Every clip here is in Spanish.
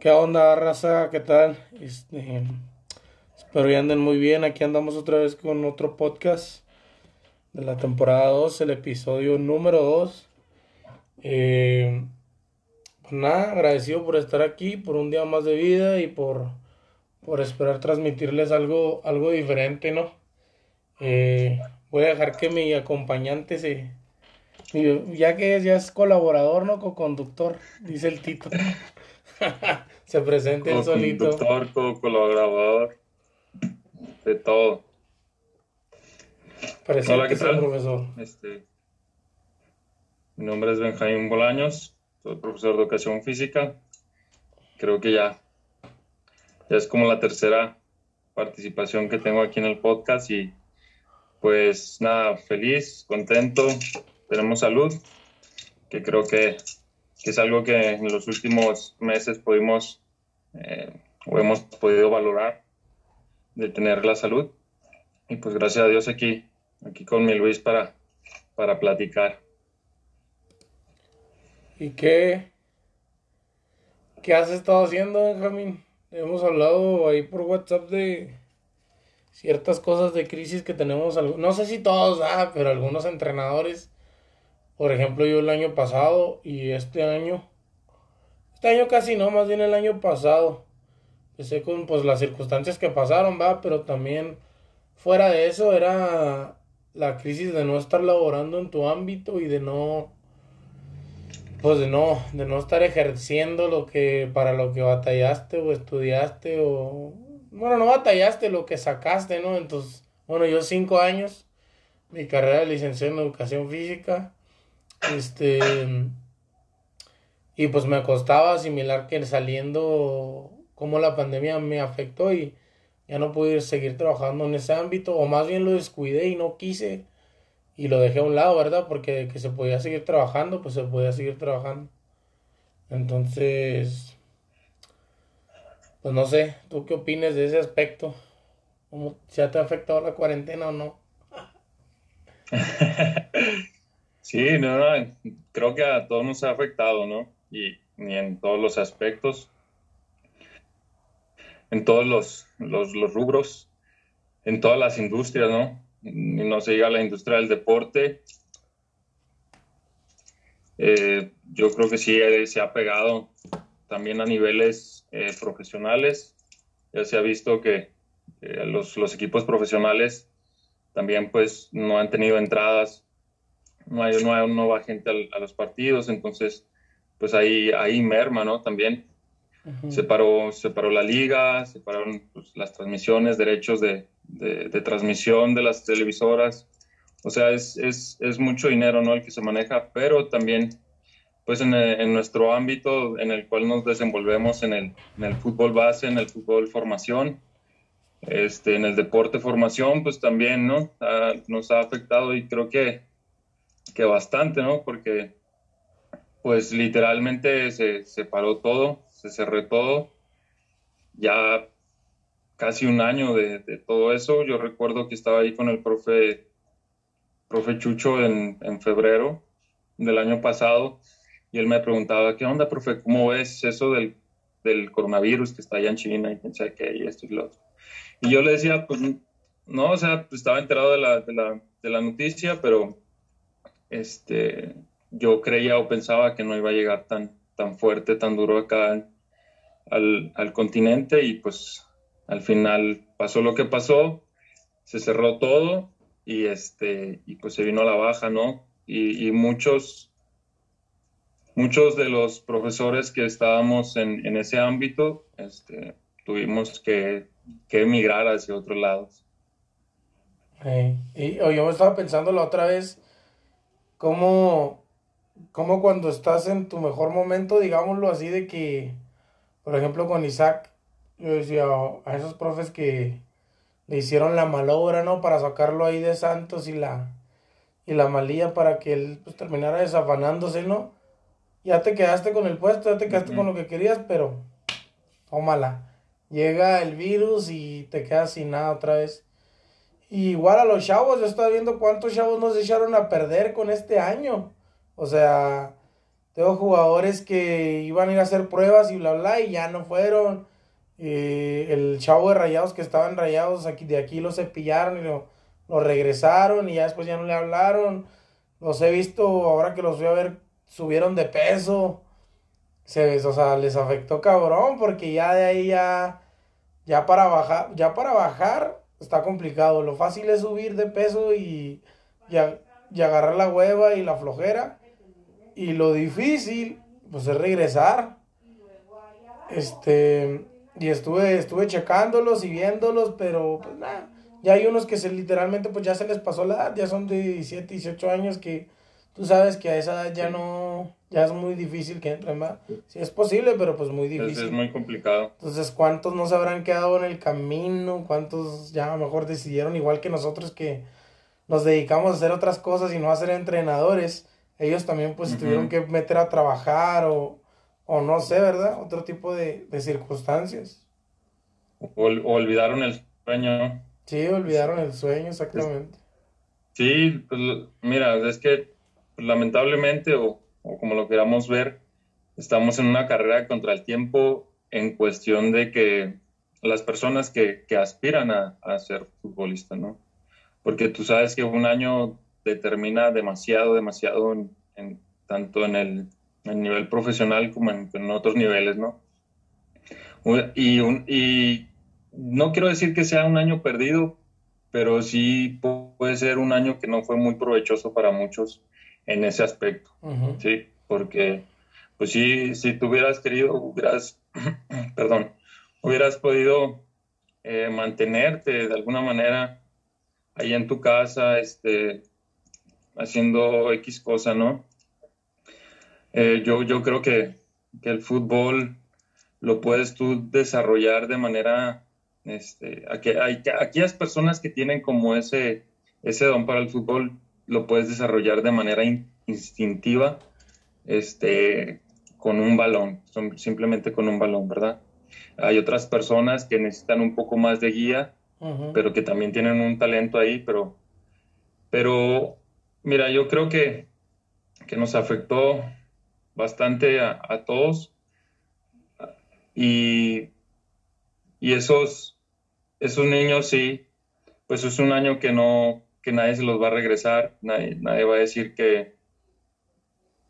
¿Qué onda, raza? ¿Qué tal? Este, espero que anden muy bien. Aquí andamos otra vez con otro podcast de la temporada 2, el episodio número 2. Eh, pues nada, agradecido por estar aquí, por un día más de vida y por, por esperar transmitirles algo, algo diferente, ¿no? Eh, voy a dejar que mi acompañante se... Ya que ya es colaborador, ¿no? Co-conductor, dice el Tito. se presente el solito. Conductor, co-colaborador, de todo. Hola, ¿qué tal? profesor. Este, mi nombre es Benjamín Bolaños, soy profesor de educación física. Creo que ya, ya es como la tercera participación que tengo aquí en el podcast y pues nada, feliz, contento, tenemos salud, que creo que, es algo que en los últimos meses pudimos eh, o hemos podido valorar de tener la salud. Y pues gracias a Dios aquí, aquí con mi Luis para, para platicar. ¿Y qué, qué has estado haciendo, Benjamín? Hemos hablado ahí por WhatsApp de ciertas cosas de crisis que tenemos. No sé si todos, ah, pero algunos entrenadores por ejemplo, yo el año pasado y este año, este año casi no, más bien el año pasado, empecé con pues las circunstancias que pasaron, va, pero también fuera de eso era la crisis de no estar laborando en tu ámbito y de no pues de no de no estar ejerciendo lo que para lo que batallaste o estudiaste o bueno no batallaste lo que sacaste no entonces bueno yo cinco años mi carrera de licenciado en educación física este. Y pues me costaba asimilar que saliendo, como la pandemia me afectó y ya no pude seguir trabajando en ese ámbito, o más bien lo descuidé y no quise y lo dejé a un lado, ¿verdad? Porque que se podía seguir trabajando, pues se podía seguir trabajando. Entonces, pues no sé, ¿tú qué opinas de ese aspecto? ¿Cómo, ¿Ya te ha afectado la cuarentena o no? Sí, no, creo que a todos nos ha afectado, ¿no? Y, en todos los aspectos, en todos los, rubros, en todas las industrias, ¿no? no se diga la industria del deporte. Eh, yo creo que sí eh, se ha pegado también a niveles eh, profesionales. Ya se ha visto que los, los equipos profesionales también pues no han tenido entradas no hay, no va gente a los partidos, entonces pues ahí, ahí merma, ¿no? También se, paró, la liga, se pararon pues, las transmisiones, derechos de, de, transmisión de las televisoras, o sea, es, es, es, mucho dinero, ¿no? El que se maneja, pero también pues en, en, nuestro ámbito en el cual nos desenvolvemos en el, en el fútbol base, en el fútbol formación, este, en el deporte formación, pues también, ¿no? nos ha afectado y creo que que bastante, ¿no? Porque pues literalmente se, se paró todo, se cerró todo. Ya casi un año de, todo eso. Yo recuerdo que estaba ahí con el profe, profe Chucho en, en, febrero del año pasado y él me preguntaba, ¿qué onda, profe? ¿Cómo ves eso del, del coronavirus que está allá en China y quién sabe qué y esto y lo otro? Y yo le decía, pues no, o sea, pues, estaba enterado de la, de la, de la noticia, pero este, yo creía o pensaba que no iba a llegar tan, tan fuerte, tan duro acá al, al continente y pues al final pasó lo que pasó, se cerró todo y, este, y pues se vino a la baja, ¿no? Y, muchos, muchos de los profesores que estábamos en, en ese ámbito este, tuvimos que, que, emigrar hacia otros lados. y, yo estaba pensando la otra vez, cómo, cómo cuando estás en tu mejor momento, digámoslo así, de que, por ejemplo, con Isaac, yo decía a esos profes que le hicieron la malobra, ¿no? Para sacarlo ahí de Santos y la, y la malía para que él pues, terminara desafanándose, ¿no? Ya te quedaste con el puesto, ya te quedaste con lo que querías, pero tómala. Llega el virus y te quedas sin nada otra vez igual a los chavos, yo estaba viendo cuántos chavos nos echaron a perder con este año. O sea, tengo jugadores que iban a ir a hacer pruebas y bla, bla, y ya no fueron. Eh, el chavo de rayados que estaban rayados de aquí lo cepillaron y lo, lo regresaron y ya después ya no le hablaron. Los he visto ahora que los voy a ver, subieron de peso. Se, o sea, les afectó cabrón porque ya de ahí ya, ya para bajar, ya para bajar está complicado. Lo fácil es subir de peso y, y, agarrar la hueva y la flojera. Y lo difícil, pues es regresar. Este, y estuve, estuve checándolos y viéndolos, pero pues nada. Ya hay unos que se literalmente pues ya se les pasó la edad, ya son de 17, 18 años que tú sabes que a esa edad ya no, ya es muy difícil que entren más. Sí es posible, pero pues muy difícil. Es, muy complicado. Entonces, ¿cuántos no se habrán quedado en el camino? ¿Cuántos ya a lo mejor decidieron igual que nosotros que nos dedicamos a hacer otras cosas y no a ser entrenadores? Ellos también pues tuvieron que meter a trabajar o, o no sé, ¿verdad? Otro tipo de, de circunstancias. O, olvidaron el sueño. Sí, olvidaron el sueño, exactamente. Sí, pues mira, es que pues, lamentablemente, o, como lo queramos ver, estamos en una carrera contra el tiempo en cuestión de que las personas que, aspiran a, ser futbolista, ¿no? Porque tú sabes que un año determina demasiado, demasiado en, tanto en el, nivel profesional como en, otros niveles, ¿no? Y, y no quiero decir que sea un año perdido, pero sí puede ser un año que no fue muy provechoso para muchos en ese aspecto, ¿sí? Porque, pues sí, si tú hubieras querido, hubieras, perdón, hubieras podido eh, mantenerte de alguna manera ahí en tu casa, este, haciendo X cosa, ¿no? Eh, yo, yo creo que, que, el fútbol lo puedes tú desarrollar de manera, este, aquí, hay, aquellas personas que tienen como ese, ese don para el fútbol, lo puedes desarrollar de manera instintiva, este, con un balón, simplemente con un balón, ¿verdad? Hay otras personas que necesitan un poco más de guía, pero que también tienen un talento ahí, pero, pero mira, yo creo que, que nos afectó bastante a, todos y, y esos, esos niños sí, pues es un año que no, que nadie se los va a regresar, nadie, nadie va a decir que,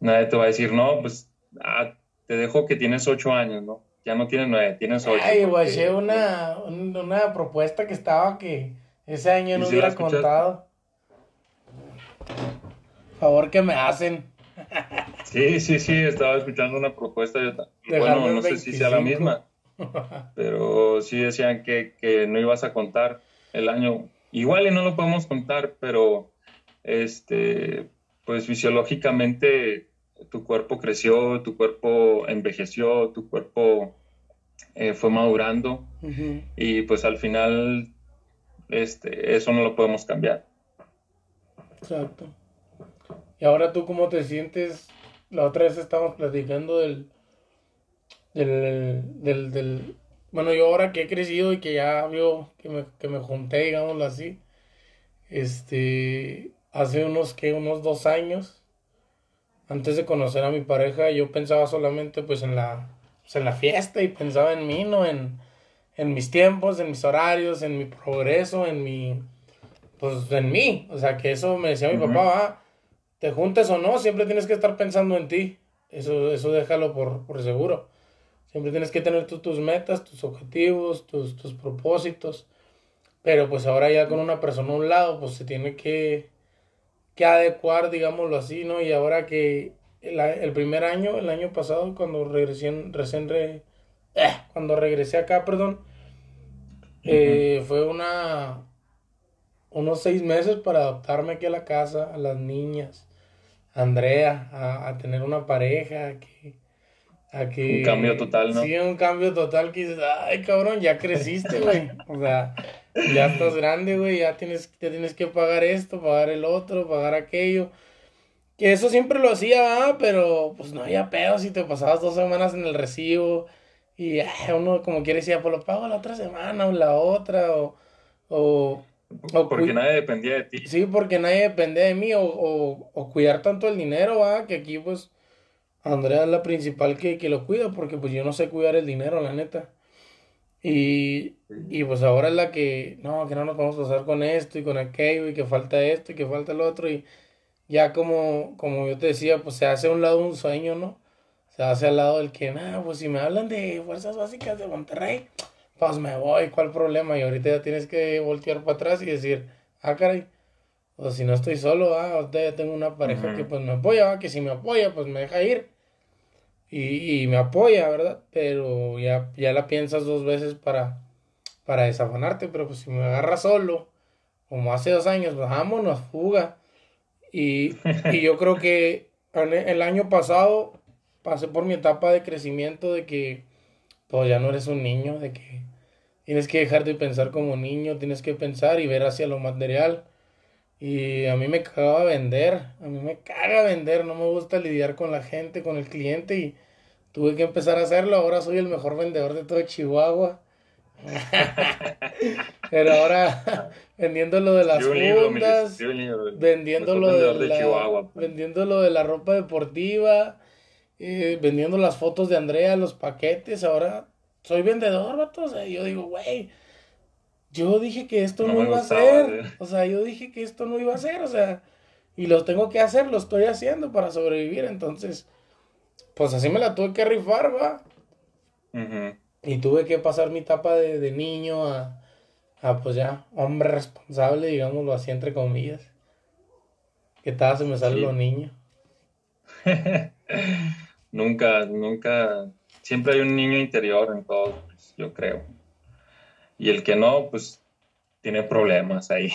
nadie te va a decir, no, pues ah, te dejo que tienes ocho años, ¿no? Ya no tienes nueve, tienes ocho. Ay, guaché una, una propuesta que estaba que ese año no hubiera contado. Favor que me hacen. Sí, sí, sí, estaba escuchando una propuesta. bueno, no sé si sea la misma, pero sí decían que, que no ibas a contar el año Igual y no lo podemos contar, pero este, pues fisiológicamente tu cuerpo creció, tu cuerpo envejeció, tu cuerpo eh, fue madurando y pues al final este, eso no lo podemos cambiar. Exacto. Y ahora tú cómo te sientes? La otra vez estábamos platicando del, del, del, del bueno, yo ahora que he crecido y que ya veo que me, que me junté, digámoslo así, este, hace unos, que unos dos años, antes de conocer a mi pareja, yo pensaba solamente pues en la, pues, en la fiesta y pensaba en mí, ¿no? En, en mis tiempos, en mis horarios, en mi progreso, en mi, pues en mí. O sea, que eso me decía mi papá, ah, te juntes o no, siempre tienes que estar pensando en ti. Eso, eso déjalo por, por seguro. Siempre tienes que tener tus metas, tus objetivos, tus, tus propósitos. Pero pues ahora ya con una persona a un lado, pues se tiene que, que adecuar, digámoslo así, ¿no? Y ahora que el, primer año, el año pasado, cuando regresé, recién re, eh, cuando regresé acá, perdón, eh, fue una unos seis meses para adaptarme aquí a la casa, a las niñas, a Andrea, a, a tener una pareja, que, un cambio total, ¿no? Sí, un cambio total que dices, ay, cabrón, ya creciste, güey. O sea, ya estás grande, güey, ya tienes, te tienes que pagar esto, pagar el otro, pagar aquello. Que eso siempre lo hacía, pero pues no había pedo si te pasabas dos semanas en el recibo. Y uno como quiere decir, pues lo pago la otra semana o la otra, o... o, porque nadie dependía de ti. Sí, porque nadie dependía de mí, o, o, o cuidar tanto el dinero, va, que aquí pues Andrea es la principal que, que lo cuida porque pues yo no sé cuidar el dinero, la neta. Y, y pues ahora es la que, no, que no nos vamos a pasar con esto y con aquello y que falta esto y que falta el otro y ya como, como yo te decía, pues se hace a un lado un sueño, ¿no? Se hace al lado del que, nada, pues si me hablan de fuerzas básicas de Monterrey, pues me voy, ¿cuál problema? Y ahorita ya tienes que voltear para atrás y decir, ah, caray, o si no estoy solo, ah, ahorita ya tengo una pareja que pues me apoya, que si me apoya, pues me deja ir. Y, y me apoya, ¿verdad? Pero ya, ya la piensas dos veces para, para desafanarte, pero pues si me agarra solo, como hace dos años, pues vámonos, fuga. Y, y yo creo que el año pasado pasé por mi etapa de crecimiento de que pues ya no eres un niño, de que tienes que dejar de pensar como niño, tienes que pensar y ver hacia lo material. Y a mí me cagaba vender, a mí me caga vender, no me gusta lidiar con la gente, con el cliente y tuve que empezar a hacerlo. Ahora soy el mejor vendedor de todo Chihuahua. Pero ahora vendiendo lo de las fundas, vendiendo lo de, la, vendiendo lo de la ropa deportiva, eh, vendiendo las fotos de Andrea, los paquetes, ahora soy vendedor, vato. O sea, yo digo, güey, yo dije que esto no, iba a ser. O sea, yo dije que esto no iba a ser, o sea, y lo tengo que hacer, lo estoy haciendo para sobrevivir. Entonces, pues así me la tuve que rifar, va. Y tuve que pasar mi etapa de, niño a, a, pues ya, hombre responsable, digámoslo así, entre comillas. Que tal se me sale lo niño. Nunca, nunca, siempre hay un niño interior en todo, pues, yo creo. Y el que no, pues tiene problemas ahí.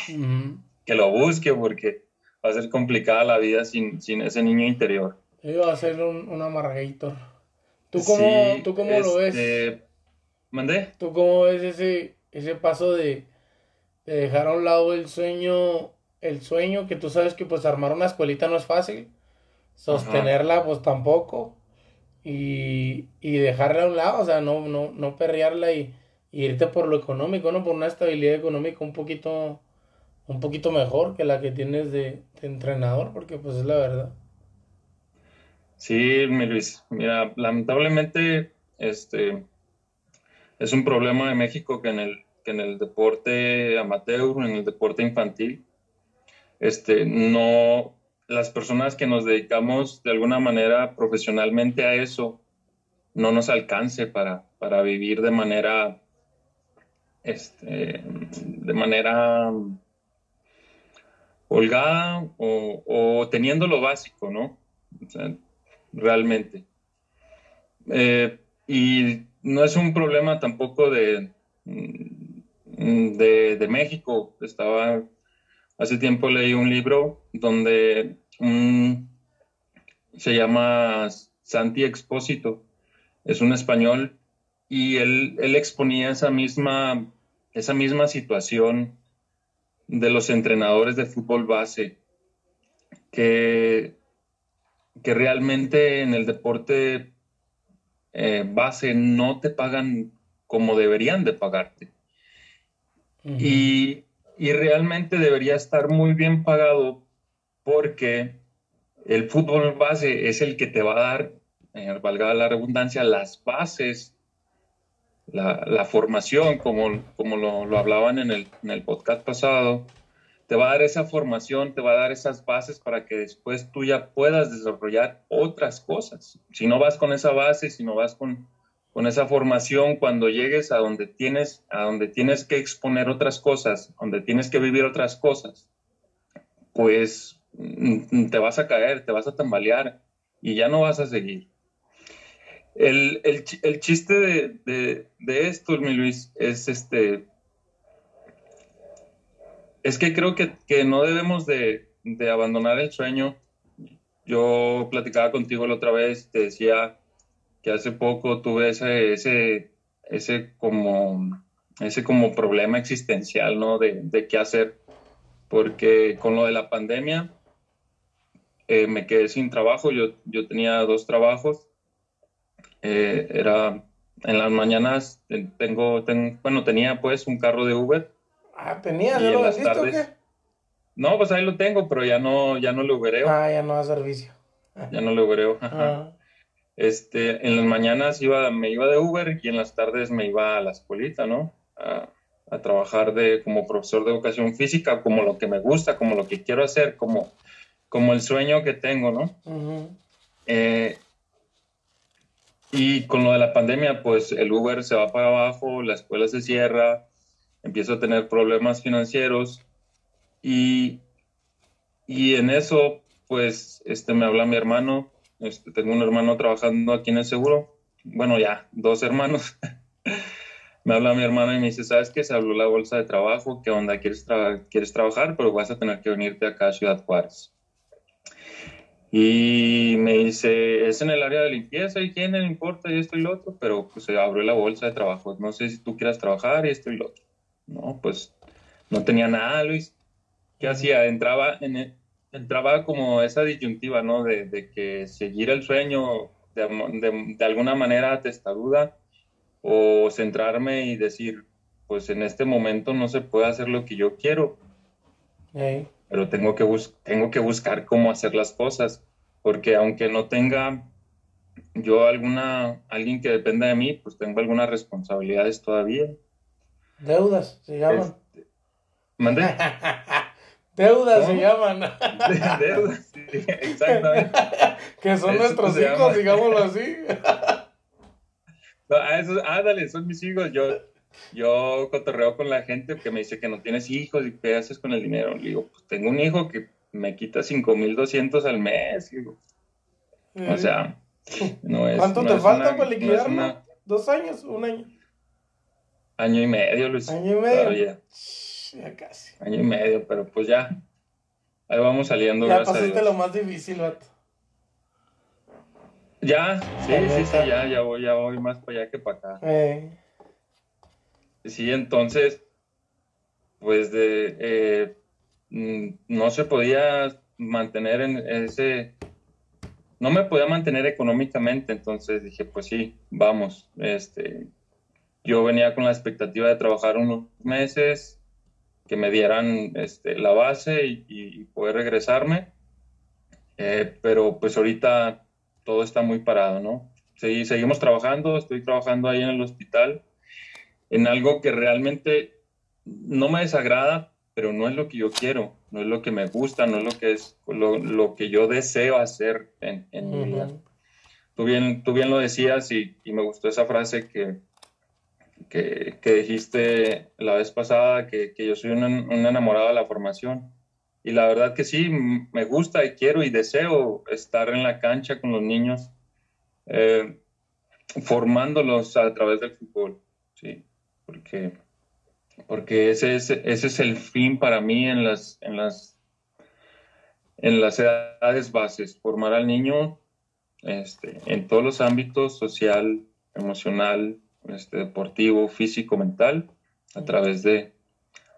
Que lo busque porque va a ser complicada la vida sin, sin ese niño interior. Iba a ser un, un amargator. ¿Tú cómo, ¿tú cómo lo ves? Este, ¿Mandé? ¿Tú cómo ves ese, ese paso de, de, dejar a un lado el sueño, el sueño que tú sabes que pues armar una escuelita no es fácil, sostenerla pues tampoco, y, y dejarla a un lado, o sea, no, no, no perrearla y, irte por lo económico, ¿no? Por una estabilidad económica un poquito, un poquito mejor que la que tienes de, entrenador, porque pues es la verdad. Sí, mi Luis, mira, lamentablemente, este, es un problema de México que en el, que en el deporte amateur, en el deporte infantil, este, no, las personas que nos dedicamos de alguna manera profesionalmente a eso no nos alcance para, para vivir de manera este, de manera holgada o, teniendo lo básico, ¿no? realmente. Eh, y no es un problema tampoco de, de, de México. Estaba Hace tiempo leí un libro donde se llama Santi Expósito, es un español, y él, él exponía esa misma, esa misma situación de los entrenadores de fútbol base, que, que realmente en el deporte eh, base no te pagan como deberían de pagarte. Y y realmente debería estar muy bien pagado porque el fútbol base es el que te va a dar, eh, valga la redundancia, las bases, la, formación, como, como lo, hablaban en el, en el, podcast pasado, te va a dar esa formación, te va a dar esas bases para que después tú ya puedas desarrollar otras cosas. Si no vas con esa base, si no vas con, con esa formación cuando llegues a donde tienes, a donde tienes que exponer otras cosas, donde tienes que vivir otras cosas, pues mm, te vas a caer, te vas a tambalear y ya no vas a seguir. El, chiste de, esto, mi Luis, es este. Es que creo que, no debemos de, de abandonar el sueño. Yo platicaba contigo la otra vez, te decía, que hace poco tuve ese, ese, ese como, ese como problema existencial, ¿no? De, de qué hacer, porque con lo de la pandemia eh, me quedé sin trabajo, yo, yo tenía dos trabajos, eh, era en las mañanas tengo, tengo, bueno, tenía pues un carro de Uber. Ah, tenía, ¿ya lo o qué? No, pues ahí lo tengo, pero ya no, ya no lo ubereo. Ah, ya no da servicio. Ya no lo ubereo, ajá. Ah. este, en las mañanas iba, me iba de Uber y en las tardes me iba a la escuelita, ¿no? A, trabajar de, como profesor de educación física, como lo que me gusta, como lo que quiero hacer, como, como el sueño que tengo, ¿no? Eh, y con lo de la pandemia, pues el Uber se va para abajo, la escuela se cierra, empiezo a tener problemas financieros y, y en eso, pues, este, me habla mi hermano, este, tengo un hermano trabajando aquí en el seguro, bueno, ya, dos hermanos. me habla mi hermano y me dice, ¿sabes qué? Se habló la bolsa de trabajo, ¿qué onda? ¿Quieres, ¿Quieres trabajar? Pero vas a tener que venirte acá a Ciudad Juárez. Y me dice, es en el área de limpieza, higiene, no importa, y esto y lo otro, pero pues se abrió la bolsa de trabajo. No sé si tú quieras trabajar y esto y lo otro. No, pues no tenía nada, Luis. ¿Qué hacía? Entraba, en e, entraba como esa disyuntiva, ¿no? De, que seguir el sueño de, de, alguna manera testaruda o centrarme y decir, pues en este momento no se puede hacer lo que yo quiero. Pero tengo que, tengo que buscar cómo hacer las cosas, porque aunque no tenga yo alguna, alguien que dependa de mí, pues tengo algunas responsabilidades todavía. Deudas se llaman. Este, ¿Mandé? Deudas se llaman. Deudas, sí, exactamente. que son nuestros hijos, digámoslo así. no, ah, eso, ah, dale, son mis hijos. Yo, yo cotorreo con la gente que me dice que no tienes hijos y qué haces con el dinero. Le digo, pues tengo un hijo que me quita 5200 al mes. O sea, no es. ¿Cuánto te falta para liquidarlo? ¿Dos años? ¿Un año? Año y medio, Luis. Año y medio. Ya casi. Año y medio, pero pues ya. Ahí vamos saliendo. Ya pasaste lo más difícil, vato. Ya, sí, sí, sí, ya, ya voy, ya voy más para allá que para acá. Eh. Sí, entonces, pues de, eh, mm, no se podía mantener en ese, no me podía mantener económicamente, entonces dije, pues sí, vamos, este, yo venía con la expectativa de trabajar unos meses, que me dieran este, la base y, poder regresarme, eh, pero pues ahorita todo está muy parado, ¿no? Sí, seguimos trabajando, estoy trabajando ahí en el hospital, en algo que realmente no me desagrada, pero no es lo que yo quiero, no es lo que me gusta, no es lo que es lo, que yo deseo hacer en, mi vida. Tú bien, tú bien lo decías y, y me gustó esa frase que, que, dijiste la vez pasada, que, yo soy un, enamorado de la formación. Y la verdad que sí, me gusta y quiero y deseo estar en la cancha con los niños, eh, formándolos a través del fútbol, sí, porque, porque ese, es, ese es el fin para mí en las, en, las, en las edades bases, formar al niño este, en todos los ámbitos, social, emocional, este, deportivo, físico, mental, a través, de,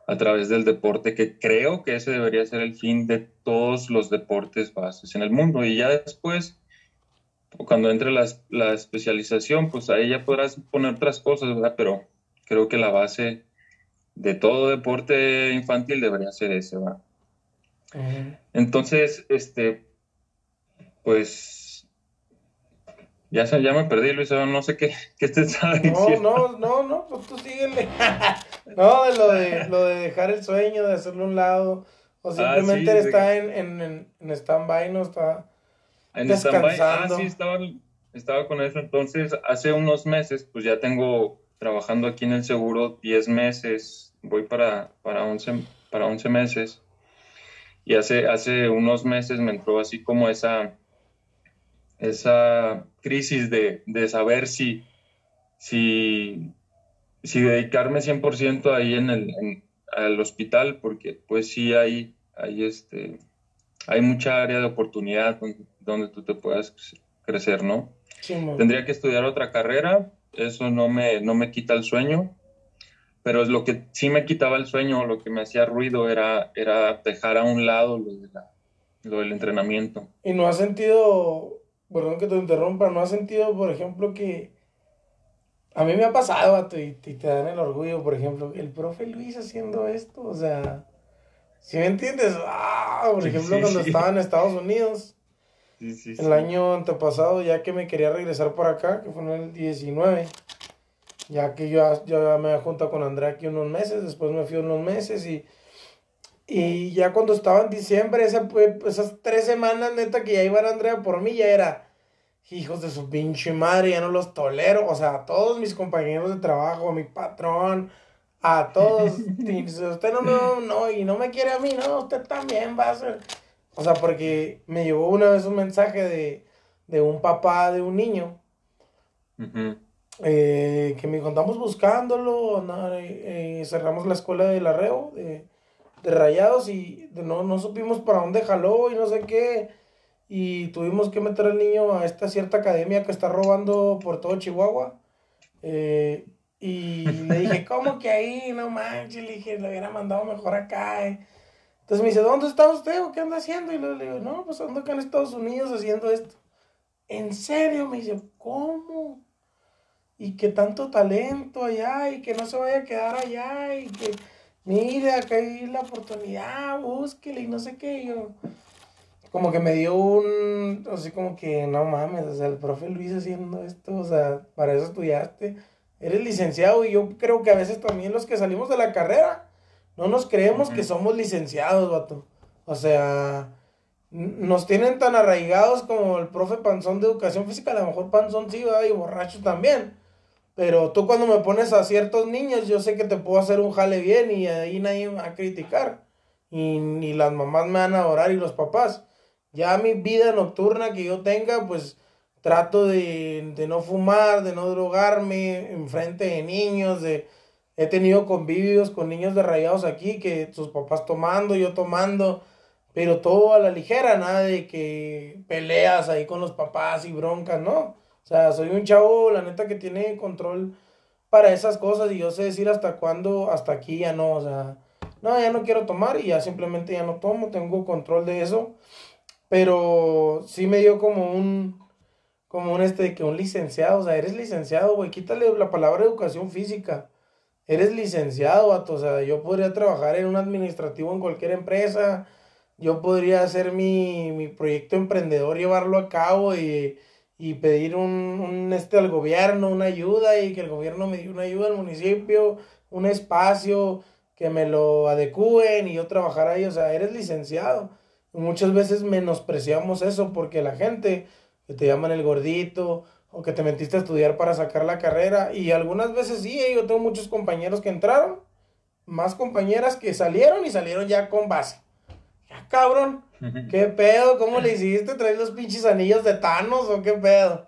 a través del deporte, que creo que ese debería ser el fin de todos los deportes bases en el mundo. Y ya después, cuando entre la, la especialización, pues ahí ya podrás poner otras cosas, ¿verdad? Pero creo que la base de todo deporte infantil debería ser ese, ¿verdad? Entonces, este, pues ya, ya me perdí, Luis, no sé qué, qué te estaba diciendo. No, no, no, no, pues tú síguele. no, de lo de, lo de dejar el sueño, de hacerlo a un lado, o ah, simplemente está en, en, en stand-by, no está en descansando. Ah, sí, estaba, estaba con eso. Entonces, hace unos meses, pues ya tengo trabajando aquí en el seguro 10 meses, voy para, para, 11, para 11 meses. Y hace, hace unos meses me entró así como esa esa crisis de, saber si, si, si dedicarme 100% ahí en el al hospital, porque pues sí hay, hay, este, hay mucha área de oportunidad donde, tú te puedas crecer, ¿no? Tendría que estudiar otra carrera, eso no me, no me quita el sueño, pero lo que sí me quitaba el sueño, lo que me hacía ruido era, era dejar a un lado lo, de lo del entrenamiento. ¿Y no has sentido perdón que te interrumpa, ¿no has sentido, por ejemplo, que a mí me ha pasado, y, te dan el orgullo, por ejemplo, el profe Luis haciendo esto, o sea, si me entiendes, ah, por ejemplo, cuando estaba en Estados Unidos, el año antepasado, ya que me quería regresar por acá, que fue en el 19, ya que yo, yo me había juntado con Andrea aquí unos meses, después me fui unos meses y, y ya cuando estaba en diciembre, esa, esas tres semanas neta que ya iba Andrea por mí, ya era, hijos de su pinche madre, ya no los tolero, o sea, a todos mis compañeros de trabajo, a mi patrón, a todos, usted no, no, no, y no me quiere a mí, no, usted también va a ser o sea, porque me llegó una vez un mensaje de, un papá de un niño eh, que me contamos buscándolo, eh, cerramos la escuela del arreo de, de rayados y no, no supimos para dónde jaló y no sé qué. Y tuvimos que meter al niño a esta cierta academia que está robando por todo Chihuahua. Eh, y le dije, ¿cómo que ahí? No manches, le dije, le hubiera mandado mejor acá. Entonces me dice, ¿dónde está usted o qué anda haciendo? Y le digo, no, pues ando acá en Estados Unidos haciendo esto. ¿En serio? Me dice, ¿cómo? Y que tanto talento allá y que no se vaya a quedar allá y que, mire, acá hay la oportunidad, búsquele y no sé qué. como que me dio un, así como que, no mames, o sea, el profe Luis haciendo esto, o sea, para eso estudiaste. Eres licenciado y yo creo que a veces también los que salimos de la carrera, no nos creemos que somos licenciados, vato. O sea, nos tienen tan arraigados como el profe Panzón de Educación Física. A lo mejor Panzón sí, va y borracho también. Pero tú cuando me pones a ciertos niños, yo sé que te puedo hacer un jale bien y ahí nadie me va a criticar. Y ni las mamás me van a adorar y los papás. Ya mi vida nocturna que yo tenga, pues trato de, de no fumar, de no drogarme en frente de niños, de He tenido convivios con niños de rayados aquí, que sus papás tomando, yo tomando, pero todo a la ligera, nada de que peleas ahí con los papás y broncas, ¿no? O sea, soy un chavo, la neta, que tiene control para esas cosas y yo sé decir hasta cuándo, hasta aquí ya no, o sea, no, ya no quiero tomar y ya simplemente ya no tomo, tengo control de eso, pero sí me dio como un, como un este, que un licenciado, o sea, eres licenciado, güey, quítale la palabra educación física eres licenciado, vato. O sea, yo podría trabajar en un administrativo en cualquier empresa. Yo podría hacer mi, proyecto emprendedor, llevarlo a cabo y, pedir un, este al gobierno, una ayuda y que el gobierno me dé una ayuda al municipio, un espacio, que me lo adecúen y yo trabajar ahí. O sea, eres licenciado. muchas veces menospreciamos eso porque la gente que te llaman el gordito o que te metiste a estudiar para sacar la carrera. Y algunas veces sí, eh, yo tengo muchos compañeros que entraron, más compañeras que salieron y salieron ya con base. Ya cabrón, ¿qué pedo? ¿Cómo le hiciste? ¿Traes los pinches anillos de Thanos o qué pedo?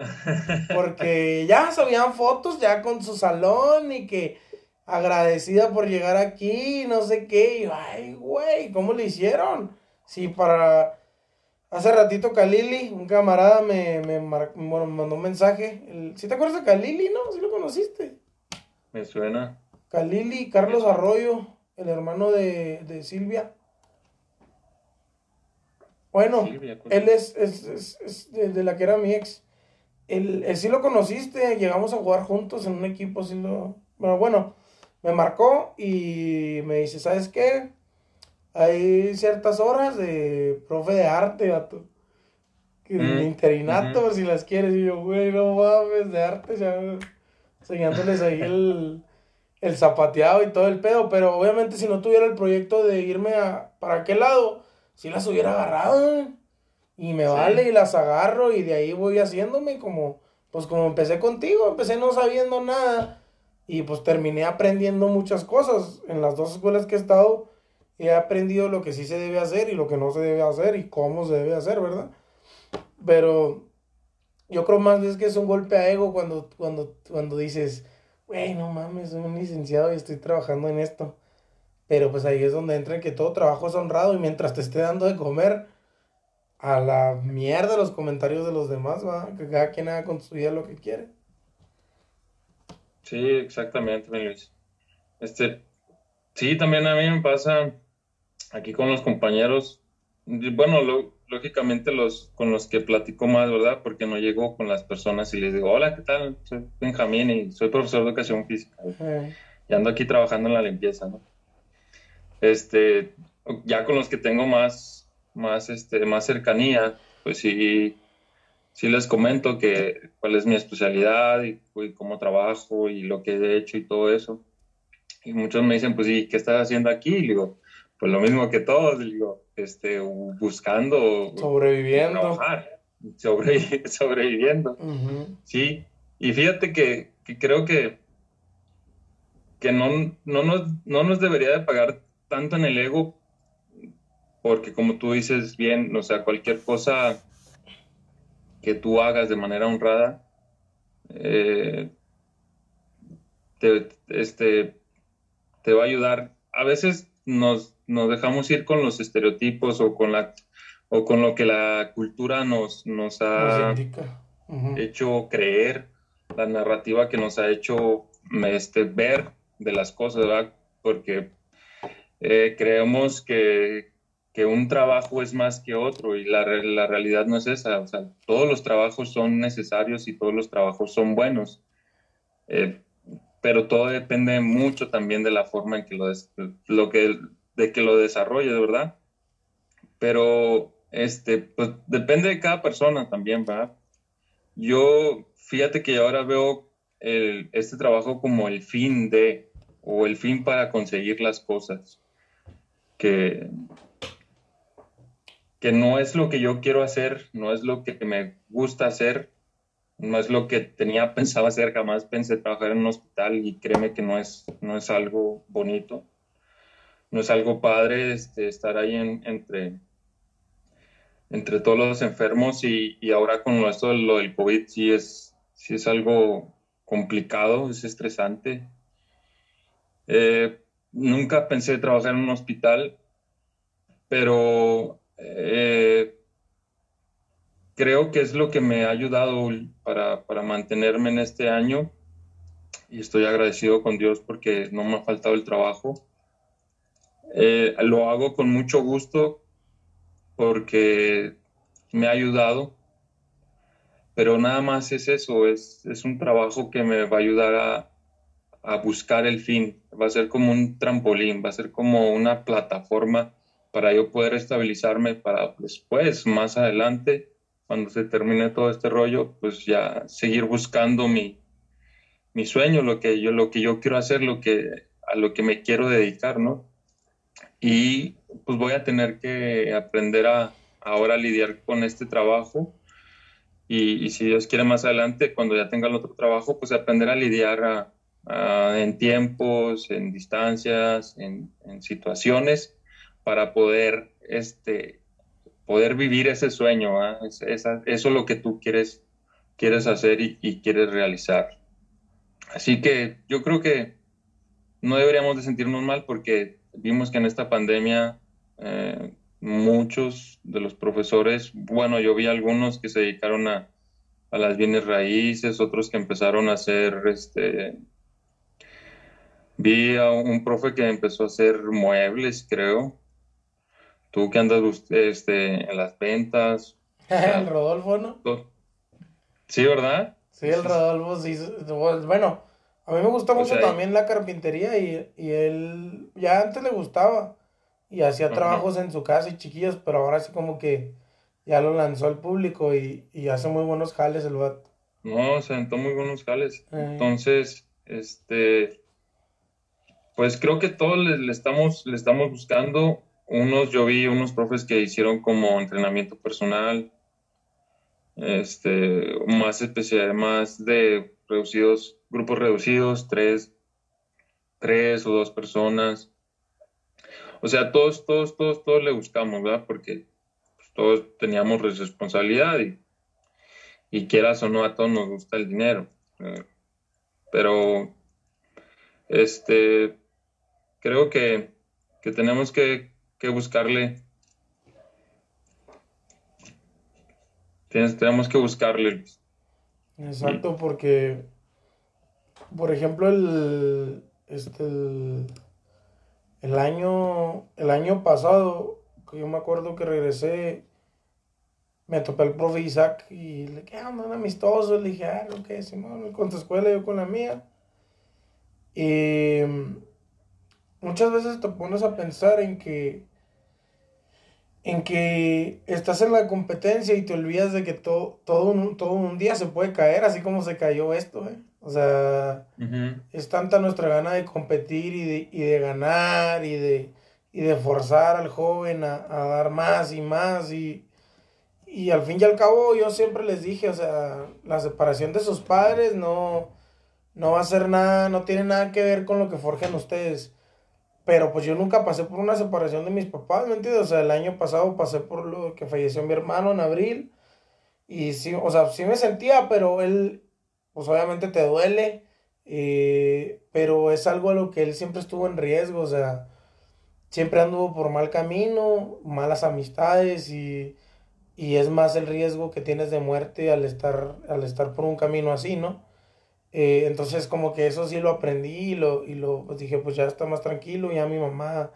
Porque ya subían fotos ya con su salón y que agradecida por llegar aquí, no sé qué. Y ay, güey, ¿cómo le hicieron? Sí, para Hace ratito Kalili, un camarada, me, me mandó un mensaje. ¿Sí te acuerdas de Kalili, no? ¿Sí lo conociste? Me suena. Kalili, Carlos Arroyo, el hermano de, Silvia. Bueno, él es, es, de, la que era mi ex. Él, sí lo conociste, llegamos a jugar juntos en un equipo, sí lo... Bueno, bueno, me marcó y me dice, ¿sabes qué? Hay ciertas horas de profe de arte, vato. Que mm, interinato, si las quieres. Y yo, güey, no mames, de arte, ya. Enseñándoles ahí el, el zapateado y todo el pedo. Pero obviamente, si no tuviera el proyecto de irme a, para aquel lado, si las hubiera agarrado, Y me vale y las agarro y de ahí voy haciéndome como, pues como empecé contigo, empecé no sabiendo nada y pues terminé aprendiendo muchas cosas en las dos escuelas que he estado he aprendido lo que sí se debe hacer y lo que no se debe hacer y cómo se debe hacer, ¿verdad? Pero yo creo más es que es un golpe a ego cuando, cuando, cuando dices, güey, no mames, soy un licenciado y estoy trabajando en esto. Pero pues ahí es donde entra que todo trabajo es honrado y mientras te esté dando de comer, a la mierda los comentarios de los demás, va, que cada quien haga con su vida lo que quiere. Sí, exactamente, Luis. Este, sí, también a mí me pasa aquí con los compañeros, bueno, lógicamente los con los que platico más, ¿verdad? Porque no llego con las personas y les digo, hola, ¿qué tal? Soy Benjamín y soy profesor de educación física. Y ando aquí trabajando en la limpieza, ¿no? Este, ya con los que tengo más, más, este, más cercanía, pues sí, sí les comento que cuál es mi especialidad y, cómo trabajo y lo que he hecho y todo eso. Y muchos me dicen, pues, ¿y qué estás haciendo aquí? Y digo, pues lo mismo que todos, digo, este, buscando. Sobreviviendo. Trabajar, sobreviviendo. Sí, y fíjate que, creo que, que no, no, nos, no nos debería de pagar tanto en el ego, porque como tú dices bien, o sea, cualquier cosa que tú hagas de manera honrada, eh, te, este, te va a ayudar. A veces nos, nos, dejamos ir con los estereotipos o con, la, o con lo que la cultura nos, nos ha hecho creer, la narrativa que nos ha hecho este, ver de las cosas, ¿verdad? Porque eh, creemos que, que un trabajo es más que otro y la, la, realidad no es esa. O sea, todos los trabajos son necesarios y todos los trabajos son buenos. Eh, pero todo depende mucho también de la forma en que lo, lo que de que lo desarrolles, ¿verdad? Pero este pues depende de cada persona también, ¿verdad? Yo fíjate que ahora veo el, este trabajo como el fin de o el fin para conseguir las cosas que que no es lo que yo quiero hacer, no es lo que me gusta hacer, no es lo que tenía pensado hacer, jamás pensé trabajar en un hospital y créeme que no es, no es algo bonito, no es algo padre este, estar ahí entre, entre todos los enfermos y, ahora con esto lo del COVID sí es, sí es algo complicado, es estresante. Eh, nunca pensé trabajar en un hospital, pero eh, creo que es lo que me ha ayudado para, para, mantenerme en este año y estoy agradecido con Dios porque no me ha faltado el trabajo. Eh, lo hago con mucho gusto porque me ha ayudado, pero nada más es eso, es, es un trabajo que me va a ayudar a, a buscar el fin, va a ser como un trampolín, va a ser como una plataforma para yo poder estabilizarme para después, más adelante, cuando se termine todo este rollo, pues ya seguir buscando mi, mi sueño, lo que yo, lo que yo quiero hacer, lo que, a lo que me quiero dedicar, ¿no? Y pues voy a tener que aprender a ahora lidiar con este trabajo y, y si Dios quiere más adelante, cuando ya tenga el otro trabajo, pues aprender a lidiar en tiempos, en distancias, en, situaciones para poder, este, poder vivir ese sueño. ¿ah? eso es lo que tú quieres, quieres hacer y, quieres realizar. Así que yo creo que no deberíamos de sentirnos mal porque vimos que en esta pandemia eh, muchos de los profesores, bueno, yo vi algunos que se dedicaron a, a las bienes raíces, otros que empezaron a hacer este, Vi a un profe que empezó a hacer muebles, creo, Tú que andas este, en las ventas. el Rodolfo, ¿no? Sí, ¿verdad? Sí, el Rodolfo sí. Bueno, a mí me gusta mucho también la carpintería y, y, él ya antes le gustaba y hacía trabajos en su casa y chiquillos, pero ahora sí como que ya lo lanzó al público y, y hace muy buenos jales el vato. No, se aventó muy buenos jales. Eh. Entonces, este, pues creo que todos le, estamos, le estamos buscando unos, yo vi unos profes que hicieron como entrenamiento personal, este, más especial, más de reducidos, grupos reducidos, tres, tres o dos personas. O sea, todos, todos, todos, todos le buscamos, ¿verdad? Porque pues, todos teníamos responsabilidad y, y quieras o no, a todos nos gusta el dinero. Eh, pero, este, creo que, que tenemos que que buscarle. tenemos que buscarle. Exacto, porque, por ejemplo, el, este, el, año, el año pasado, que yo me acuerdo que regresé, me topé el profe Isaac y le dije, ah, man, amistoso, le dije, ah, lo que Simón, con tu escuela, yo con la mía. Y muchas veces te pones a pensar en que en que estás en la competencia y te olvidas de que todo, todo, un, todo un día se puede caer, así como se cayó esto, ¿eh? O sea, es tanta nuestra gana de competir y de, y de ganar y de, y de forzar al joven a, a dar más y más y, y al fin y al cabo yo siempre les dije, o sea, la separación de sus padres no, no va a ser nada, no tiene nada que ver con lo que forjen ustedes. Pero pues yo nunca pasé por una separación de mis papás, ¿me entiendes? O sea, el año pasado pasé por lo que falleció mi hermano en abril. Y sí, o sea, sí me sentía, pero él, pues obviamente te duele. Eh, pero es algo a lo que él siempre estuvo en riesgo, o sea, siempre anduvo por mal camino, malas amistades y y es más el riesgo que tienes de muerte al estar, al estar por un camino así, ¿no? Eh, entonces como que eso sí lo aprendí y lo, y lo pues dije, pues ya está más tranquilo, ya mi mamá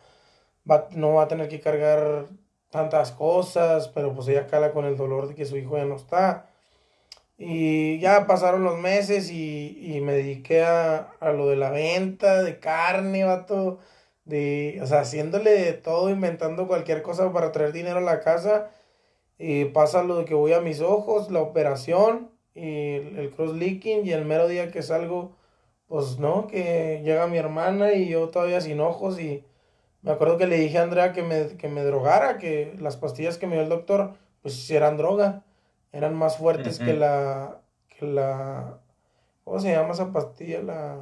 va, no va a tener que cargar tantas cosas, pero pues ella cala con el dolor de que su hijo ya no está. Y ya pasaron los meses y, y me dediqué a, a, lo de la venta de carne, vato, de, o sea, haciéndole de todo, inventando cualquier cosa para traer dinero a la casa. Y pasa lo de que voy a mis ojos, la operación y el, cross leaking y el mero día que salgo, pues no, que llega mi hermana y yo todavía sin ojos y me acuerdo que le dije a Andrea que me, que me drogara, que las pastillas que me dio el doctor, pues eran droga, eran más fuertes que la, que la, ¿cómo se llama esa pastilla? La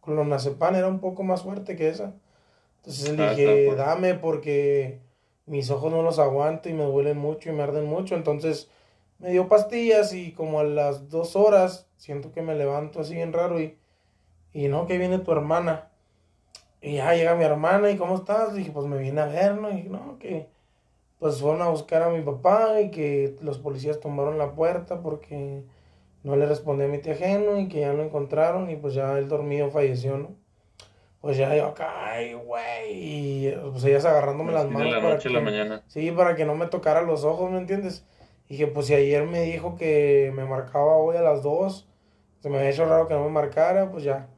clonazepam era un poco más fuerte que esa. Entonces le ah, dije, dame porque mis ojos no los aguanto y me duelen mucho y me arden mucho. Entonces me dio pastillas y como a las dos horas siento que me levanto así bien raro y, y no, que viene tu hermana. Y ya llega mi hermana y ¿cómo estás? dije, pues me viene a ver, ¿no? Y no, que pues fueron a buscar a mi papá y que los policías tomaron la puerta porque no le respondí a mi tía ajeno y que ya lo encontraron y pues ya el dormido falleció, ¿no? pues ya yo acá, ay, güey, y pues ellas agarrándome las manos. la noche la mañana. Sí, para que no me tocara los ojos, ¿me entiendes? Y dije, pues si ayer me dijo que me marcaba hoy a las 2, se me había hecho raro que no me marcara, pues ya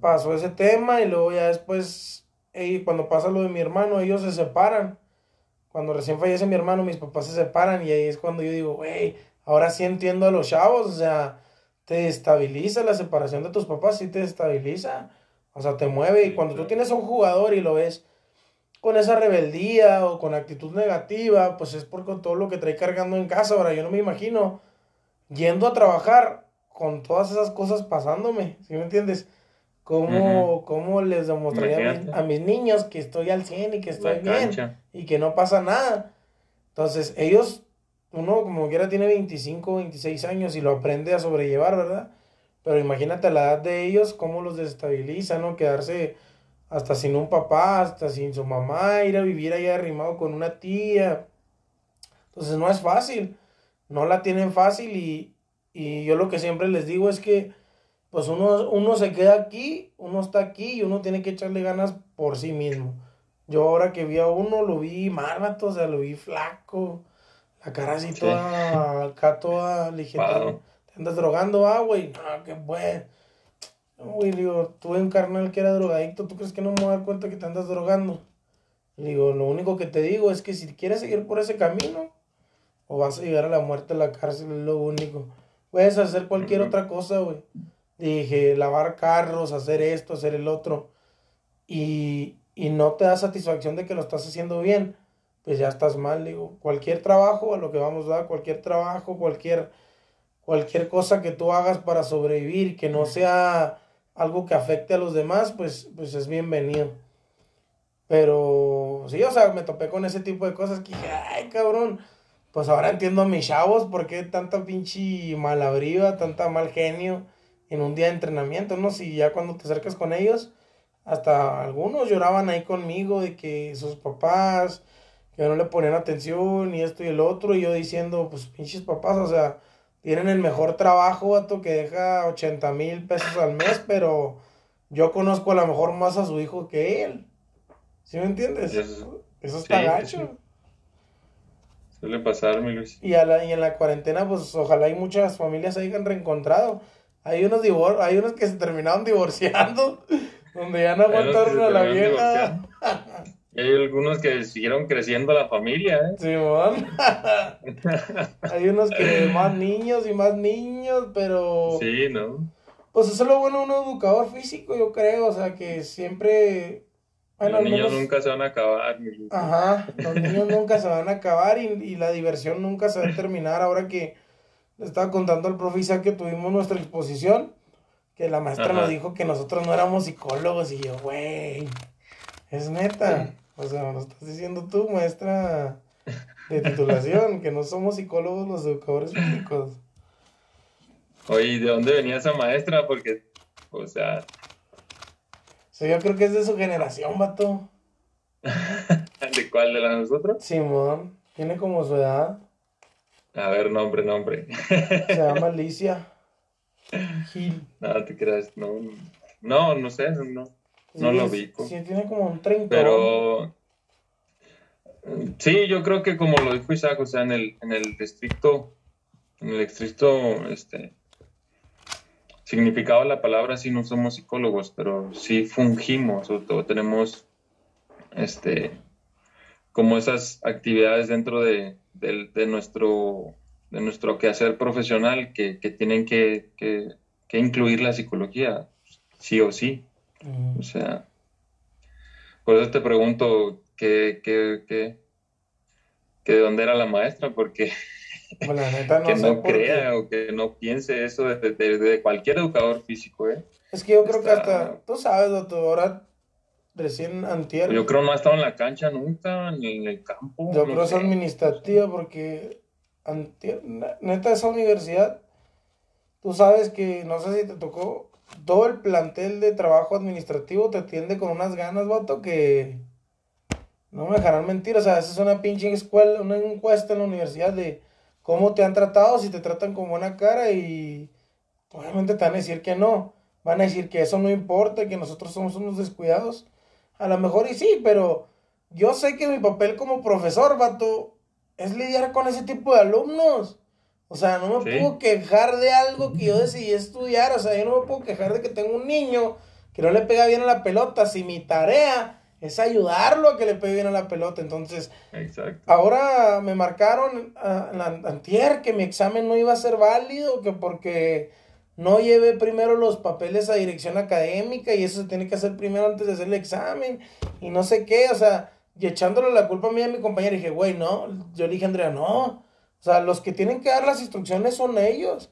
pasó ese tema y luego ya después, y cuando pasa lo de mi hermano, ellos se separan. Cuando recién fallece mi hermano, mis papás se separan y ahí es cuando yo digo, güey, ahora sí entiendo a los chavos, o sea, te estabiliza la separación de tus papás, sí te estabiliza o sea, te mueve y cuando tú tienes a un jugador y lo ves con esa rebeldía o con actitud negativa, pues es porque todo lo que trae cargando en casa. Ahora, yo no me imagino yendo a trabajar con todas esas cosas pasándome, ¿sí me entiendes? ¿Cómo, les demostraría a mis, niños que estoy al 100 y que estoy bien y que no pasa nada? Entonces, ellos, uno como quiera tiene 25, 26 años y lo aprende a sobrellevar, ¿verdad? Pero imagínate la edad de ellos, cómo los desestabiliza, ¿no? Quedarse hasta sin un papá, hasta sin su mamá, ir a vivir allá arrimado con una tía. Entonces no es fácil, no la tienen fácil y, y yo lo que siempre les digo es que pues uno, uno se queda aquí, uno está aquí y uno tiene que echarle ganas por sí mismo. Yo ahora que vi a uno lo vi marmato, o sea, lo vi flaco, la cara así toda, acá toda ligera andas drogando, ah, güey, ah, qué bueno. güey, digo, tuve un carnal que era drogadicto, ¿tú crees que no me voy a dar cuenta que te andas drogando? Digo, lo único que te digo es que si quieres seguir por ese camino, o vas a llegar a la muerte a la cárcel, es lo único. Puedes hacer cualquier otra cosa, güey. Dije, lavar carros, hacer esto, hacer el otro. Y, y no te da satisfacción de que lo estás haciendo bien, pues ya estás mal. Digo, cualquier trabajo, a lo que vamos a dar, cualquier trabajo, cualquier cualquier cosa que tú hagas para sobrevivir, que no sea algo que afecte a los demás, pues, pues es bienvenido. Pero sí, o sea, me topé con ese tipo de cosas que dije, ay, cabrón, pues ahora entiendo a mis chavos por qué tanta pinche malabriva, tanta mal genio en un día de entrenamiento, ¿no? Si ya cuando te acercas con ellos, hasta algunos lloraban ahí conmigo de que sus papás, que no le ponían atención y esto y el otro, y yo diciendo, pues pinches papás, o sea, tienen el mejor trabajo, vato, que deja 80 mil pesos al mes, pero yo conozco a lo mejor más a su hijo que él. ¿Sí me entiendes? Eso, está gacho. Suele pasar, mi Luis. Y, a la, y en la cuarentena, pues ojalá hay muchas familias se hayan reencontrado. Hay unos, divor hay unos que se terminaron divorciando, donde ya no aguantaron a la vieja. Y hay algunos que siguieron creciendo la familia, ¿eh? Simón. hay unos que más niños y más niños, pero. Sí, ¿no? Pues eso es lo bueno de un educador físico, yo creo. O sea, que siempre. los niños nunca se van a acabar. Ajá, los niños nunca se van a acabar y, y, la diversión nunca se va a terminar. Ahora que le estaba contando al profe Isaac que tuvimos nuestra exposición, que la maestra nos dijo que nosotros no éramos psicólogos y yo, güey, es neta. O sea, lo estás diciendo tú, maestra de titulación, que no somos psicólogos los educadores físicos. Oye, ¿de dónde venía esa maestra? Porque, o sea... Sí, yo creo que es de su generación, vato. ¿De cuál? ¿De la de nosotros? Simón, tiene como su edad. A ver, nombre, nombre. Se llama Alicia. Gil. No, te creas, no. No, no sé, no. No lo vi. Sí, tiene como un 30. Pero. Sí, yo creo que como lo dijo Isaac, o sea, en el, en el distrito, en el distrito, este, significaba la palabra, sí no somos psicólogos, pero sí fungimos o, tenemos, este, como esas actividades dentro de, nuestro de nuestro quehacer profesional que, tienen que, que, incluir la psicología, sí o sí. O sea, por eso te pregunto que, que, de dónde era la maestra, porque no que no crea o que no piense eso de, cualquier educador físico, ¿eh? Es que yo creo que hasta, tú sabes, doctor, ahora recién antier. Yo creo no ha estado en la cancha nunca, ni en el campo. Yo creo que es administrativa porque antier, neta, esa universidad, tú sabes que, no sé si te tocó, todo el plantel de trabajo administrativo te atiende con unas ganas, vato, que no me dejarán mentir. O sea, esa es una pinche escuela, una encuesta en la universidad de cómo te han tratado, si te tratan con buena cara y obviamente te van a decir que no. Van a decir que eso no importa, que nosotros somos unos descuidados. A lo mejor y sí, pero yo sé que mi papel como profesor, vato, es lidiar con ese tipo de alumnos. O sea, no me puedo quejar de algo que yo decidí estudiar. O sea, yo no me puedo quejar de que tengo un niño que no le pega bien a la pelota. Si mi tarea es ayudarlo a que le pegue bien a la pelota. Entonces, ahora me marcaron a, antier que mi examen no iba a ser válido, que porque no llevé primero los papeles a dirección académica y eso se tiene que hacer primero antes de hacer el examen y no sé qué. O sea, y echándole la culpa a mí y a mi compañera, dije, güey, no. Yo le dije Andrea, no o sea, los que tienen que dar las instrucciones son ellos.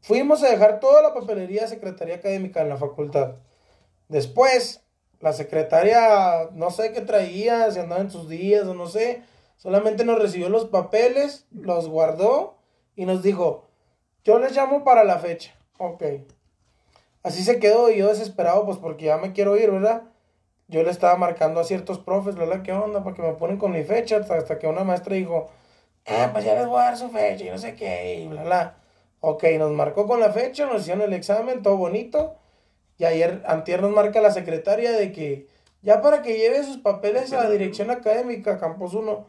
Fuimos a dejar toda la papelería de Secretaría Académica en la facultad. Después, la secretaria, no sé qué traía, si andaba en sus días o no sé, solamente nos recibió los papeles, los guardó y nos dijo, yo les llamo para la fecha. Ok. Así se quedó yo desesperado, pues porque ya me quiero ir, ¿verdad? Yo le estaba marcando a ciertos profes, ¿verdad? ¿Qué onda? Para que me ponen con mi fecha, hasta que una maestra dijo, ah, pues ya les voy a dar su fecha y no sé qué, y bla, bla. Ok, nos marcó con la fecha, nos hicieron el examen, todo bonito. Y ayer, antier nos marca la secretaria de que ya para que lleve sus papeles a la dirección académica, Campos 1.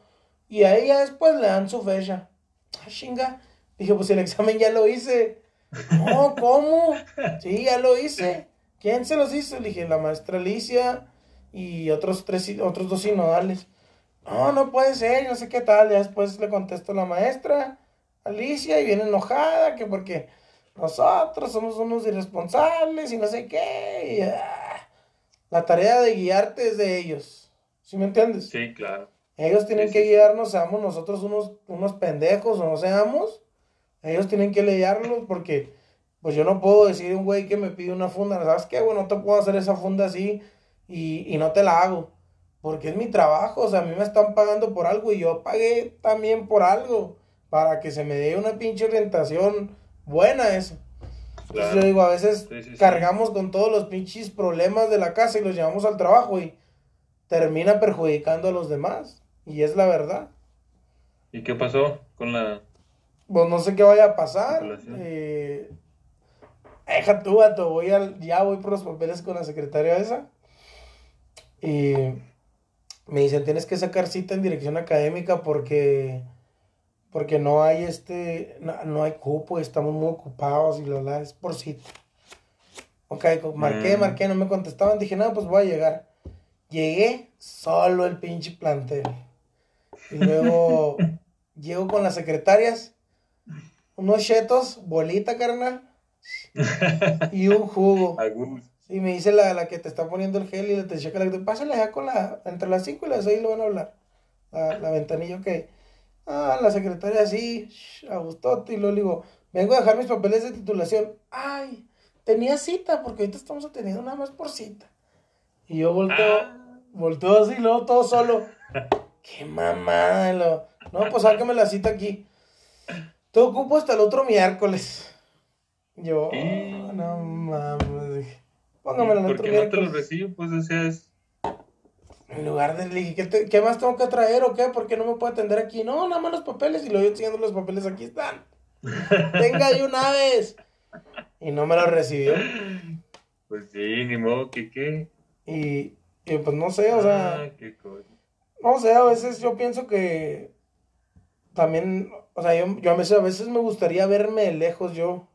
Y a ella después le dan su fecha. Ah, chinga. Dije, pues el examen ya lo hice. No, ¿cómo? Sí, ya lo hice. ¿Quién se los hizo? Le dije, la maestra Alicia y otros tres, otros dos sinodales no, no puede ser, no sé qué tal. Ya después le contesto a la maestra, Alicia, y viene enojada, que porque nosotros somos unos irresponsables y no sé qué. Ah, la tarea de guiarte es de ellos. ¿Sí me entiendes? Sí, claro. Ellos tienen que guiarnos, seamos nosotros unos, unos pendejos o no seamos. Ellos tienen que leerlos porque, pues yo no puedo decir un güey que me pide una funda, ¿sabes qué? Bueno, no te puedo hacer esa funda así y, y no te la hago. Porque es mi trabajo, o sea, a mí me están pagando por algo y yo pagué también por algo para que se me dé una pinche orientación buena eso. Entonces yo digo, a veces cargamos con todos los pinches problemas de la casa y los llevamos al trabajo y termina perjudicando a los demás. Y es la verdad. ¿Y qué pasó con la... Pues no sé qué vaya a pasar. Eh, deja tú, voy ya voy por los papeles con la secretaria esa. Y me dicen, tienes que sacar cita en dirección académica porque, porque no hay este, no, hay cupo, estamos muy ocupados y la verdad es por cita. Ok, marqué, mm. marqué, no me contestaban, dije, no, pues voy a llegar. Llegué solo el pinche plantel. Y luego llego con las secretarias, unos chetos, bolita, carnal, y un jugo. Y me dice la, la que te está poniendo el gel y le te checa la que pásale allá con la, entre las 5 y las 6 lo van a hablar. La, la ventanilla, que Ah, la secretaria sí, a gustote. Y luego le digo, vengo a dejar mis papeles de titulación. Ay, tenía cita, porque ahorita estamos atendiendo nada más por cita. Y yo volteo, ah. volteo así, luego todo solo. Qué mamada. Lo... No, pues sácame la cita aquí. Te ocupo hasta el otro miércoles. Yo, oh, no mames. Póngamelo el otro miércoles. ¿Por qué no te lo recibo? Pues, o sea, es... En lugar de, le dije, ¿qué, más tengo que traer o qué? ¿Por qué no me puedo atender aquí? No, nada más los papeles. Y lo voy enseñando los papeles, aquí están. Venga de una vez. Y no me lo recibió. Pues sí, ni modo que qué. Y, y pues no sé, o sea. Ah, qué cosa. No sé, a veces yo pienso que también, o sea, yo, yo a, veces, a veces me gustaría verme de lejos yo.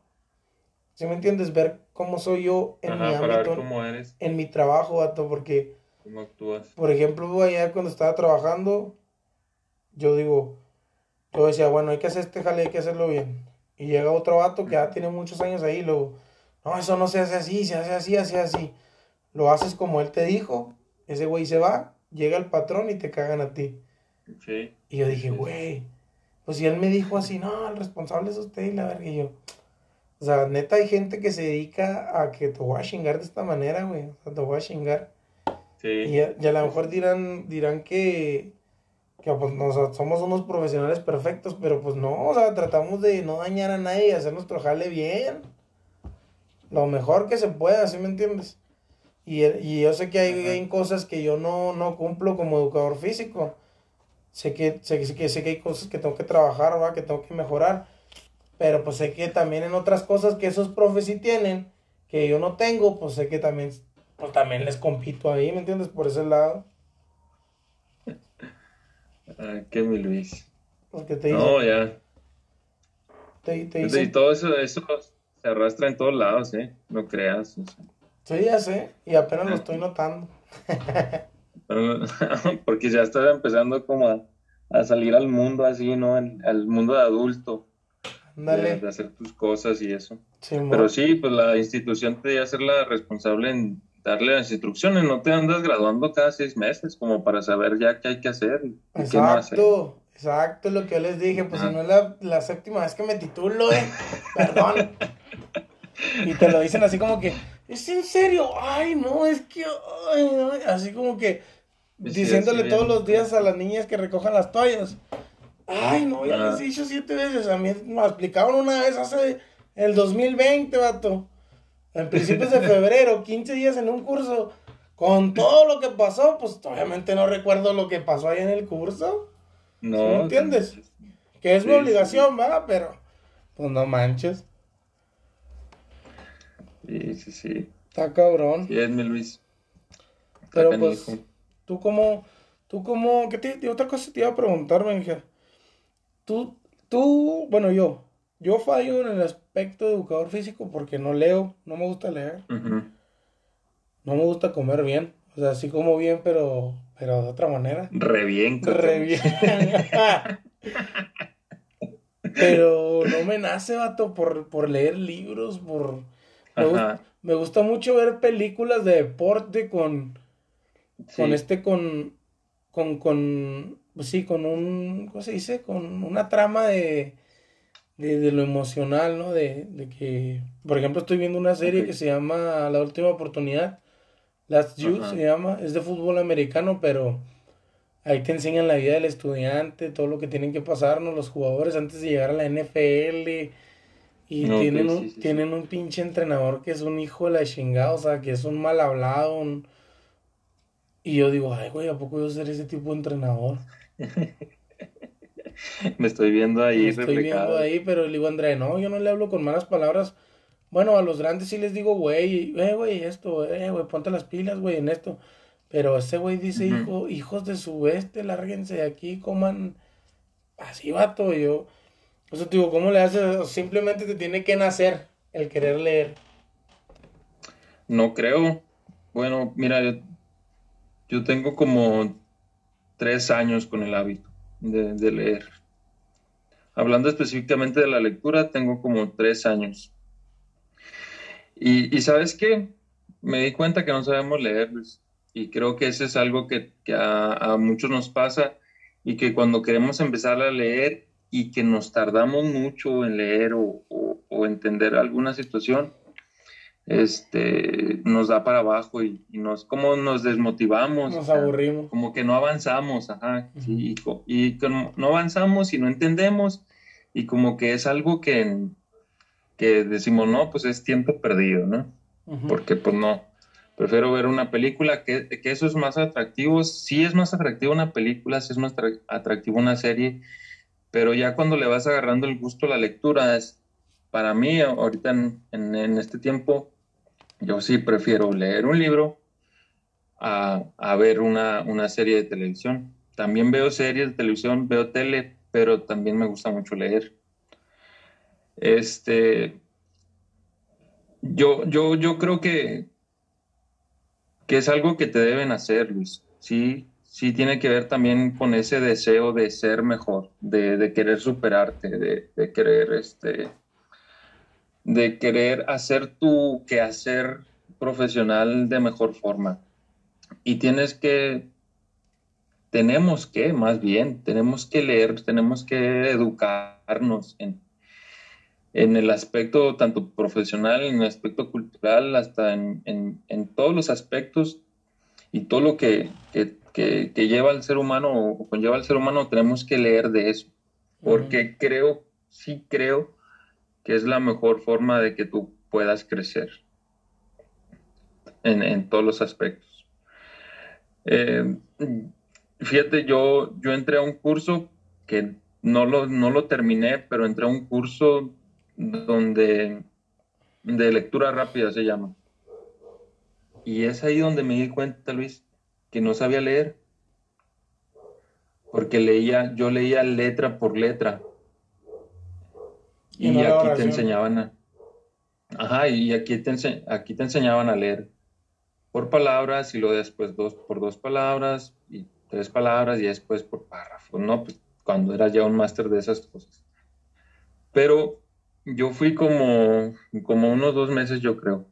¿Sí me entiendes? Ver cómo soy yo en mi ámbito. cómo eres. En mi trabajo, vato, porque ¿Cómo actúas? Por ejemplo, ayer cuando estaba trabajando, yo digo, yo decía, bueno, hay que hacer este jale, hay que hacerlo bien. Y llega otro vato que ya tiene muchos años ahí, luego, no, eso no se hace así, se hace así, así, así. Lo haces como él te dijo, ese güey se va, llega el patrón y te cagan a ti. Sí. Y yo dije, güey, pues si él me dijo así, no, el responsable es usted y la verga, y yo, o sea, neta hay gente que se dedica a que te voy a chingar de esta manera, güey, o sea, te voy a chingar. Y, a, lo mejor dirán, dirán que, que pues, somos unos profesionales perfectos, pero pues no, o sea, tratamos de no dañar a nadie y hacer nuestro jale bien. Lo mejor que se pueda, ¿sí me entiendes? Y, y yo sé que hay, hay, cosas que yo no, no cumplo como educador físico. Sé que, sé, que, sé que hay cosas que tengo que trabajar, ¿va? que tengo que mejorar. Pero pues sé que también en otras cosas que esos profes sí tienen, que yo no tengo, pues sé que también pues también les compito ahí, ¿me entiendes? Por ese lado. Ah, qué mi Luis. Porque te No, ya. Te, te Y todo eso, eso se arrastra en todos lados, ¿eh? No creas. Sí, ya sé. Y apenas lo estoy notando. Porque ya estás empezando como a, salir al mundo así, ¿no? Al, mundo de adulto. De, de, hacer tus cosas y eso. Sí, Pero sí, pues la institución te debe ser la responsable en darle las instrucciones, no te andas graduando cada seis meses como para saber ya qué hay que hacer y exacto, qué no hacer. Exacto, lo que yo les dije, pues si no es la, la, séptima vez que me titulo, eh, perdón. y te lo dicen así como que, ¿es en serio? Ay, no, es que, así como que diciéndole todos los días a las niñas que recojan las toallas. Ay, no, ya les he dicho siete veces, a mí me explicaron una vez hace el 2020, vato en principios de febrero, 15 días en un curso, con todo lo que pasó, pues obviamente no recuerdo lo que pasó ahí en el curso. No. ¿Me entiendes? Que es mi obligación, ¿verdad? Pero, pues no manches. Sí, sí, sí. Está cabrón. Sí, es mi Luis. Pero pues, tú como, tú como, ¿qué te, otra cosa te iba a preguntar, Benja? Tú, tú, bueno, yo, yo fallo en el aspecto de educador físico porque no leo, no me gusta leer. No me gusta comer bien. O sea, sí como bien, pero, pero de otra manera. Re bien. Re bien. pero no me nace, vato, por, por leer libros, por... Me, gusta, mucho ver películas de deporte con... Con este, con... Con, con... Sí, con un... ¿Cómo se dice? Con una trama de de, lo emocional, ¿no? De, de, que, por ejemplo, estoy viendo una serie que se llama La Última Oportunidad, Last Youth se llama, es de fútbol americano, pero ahí te enseñan la vida del estudiante, todo lo que tienen que pasarnos los jugadores antes de llegar a la NFL. Y tienen, un, tienen un pinche entrenador que es un hijo de la chingada, o sea, que es un mal hablado. Y yo digo, ay, güey, ¿a poco yo ser ese tipo de entrenador? Me estoy viendo ahí. Me estoy viendo ahí, pero le digo, André, no, yo no le hablo con malas palabras. Bueno, a los grandes sí les digo, güey, eh, güey, esto, eh, güey, ponte las pilas, güey, en esto. Pero ese güey dice, hijo, hijos de su este, lárguense de aquí, coman. Así, vato, yo. Eso te digo, ¿cómo le haces? Simplemente te tiene que nacer el querer leer. No creo. Bueno, mira, yo tengo como tres años con el hábito de, leer. Hablando específicamente de la lectura, tengo como tres años. Y, sabes qué? Me di cuenta que no sabemos leer, Y creo que eso es algo que, a, muchos nos pasa y que cuando queremos empezar a leer y que nos tardamos mucho en leer o, o entender alguna situación, este, nos da para abajo y, nos, como nos desmotivamos. Nos aburrimos. Como que no avanzamos, ajá, y, y no avanzamos y no entendemos y como que es algo que, que decimos, no, pues es tiempo perdido, ¿no? Porque pues no, prefiero ver una película, que, que, eso es más atractivo, sí es más atractivo una película, sí es más atractivo una serie, pero ya cuando le vas agarrando el gusto a la lectura, es, para mí ahorita en, este tiempo, yo sí prefiero leer un libro a, ver una, serie de televisión. También veo series de televisión, veo tele, pero también me gusta mucho leer. Este, yo, yo, yo creo que, que es algo que te deben hacer, Luis. Sí, sí tiene que ver también con ese deseo de ser mejor, de, querer superarte, de, de querer este, de querer hacer tu quehacer profesional de mejor forma. Y tienes que, tenemos que, más bien, tenemos que leer, tenemos que educarnos en, en el aspecto tanto profesional, en el aspecto cultural, hasta en, en, todos los aspectos y todo lo que, que, lleva al ser humano o conlleva al ser humano, tenemos que leer de eso. Porque creo, sí creo que es la mejor forma de que tú puedas crecer en, todos los aspectos. Eh, fíjate, yo, yo entré a un curso que no lo, no lo terminé, pero entré a un curso donde de lectura rápida se llama. Y es ahí donde me di cuenta, Luis, que no sabía leer. Porque leía, yo leía letra por letra. Y, aquí te enseñaban a... Ajá, y aquí te, aquí te enseñaban a leer por palabras y luego después dos por dos palabras y tres palabras y después por párrafos, ¿no? Pues cuando era ya un máster de esas cosas. Pero yo fui como, como unos dos meses, yo creo,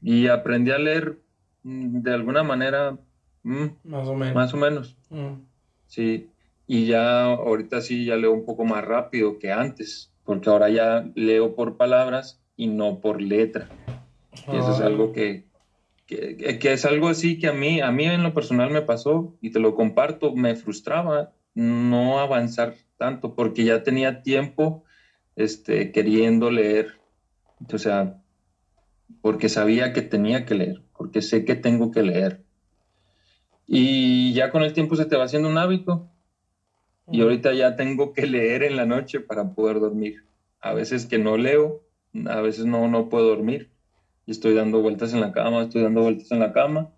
y aprendí a leer mm, de alguna manera mm, más o menos. Más o menos. Mm. Sí, y ya ahorita sí ya leo un poco más rápido que antes porque ahora ya leo por palabras y no por letra. Y eso es algo que, que, es algo así que a mí, a mí en lo personal me pasó y te lo comparto, me frustraba no avanzar tanto porque ya tenía tiempo este, queriendo leer. O sea, porque sabía que tenía que leer, porque sé que tengo que leer. Y ya con el tiempo se te va haciendo un hábito y ahorita ya tengo que leer en la noche para poder dormir. A veces que no leo, a veces no, no puedo dormir. Y estoy dando vueltas en la cama, estoy dando vueltas en la cama.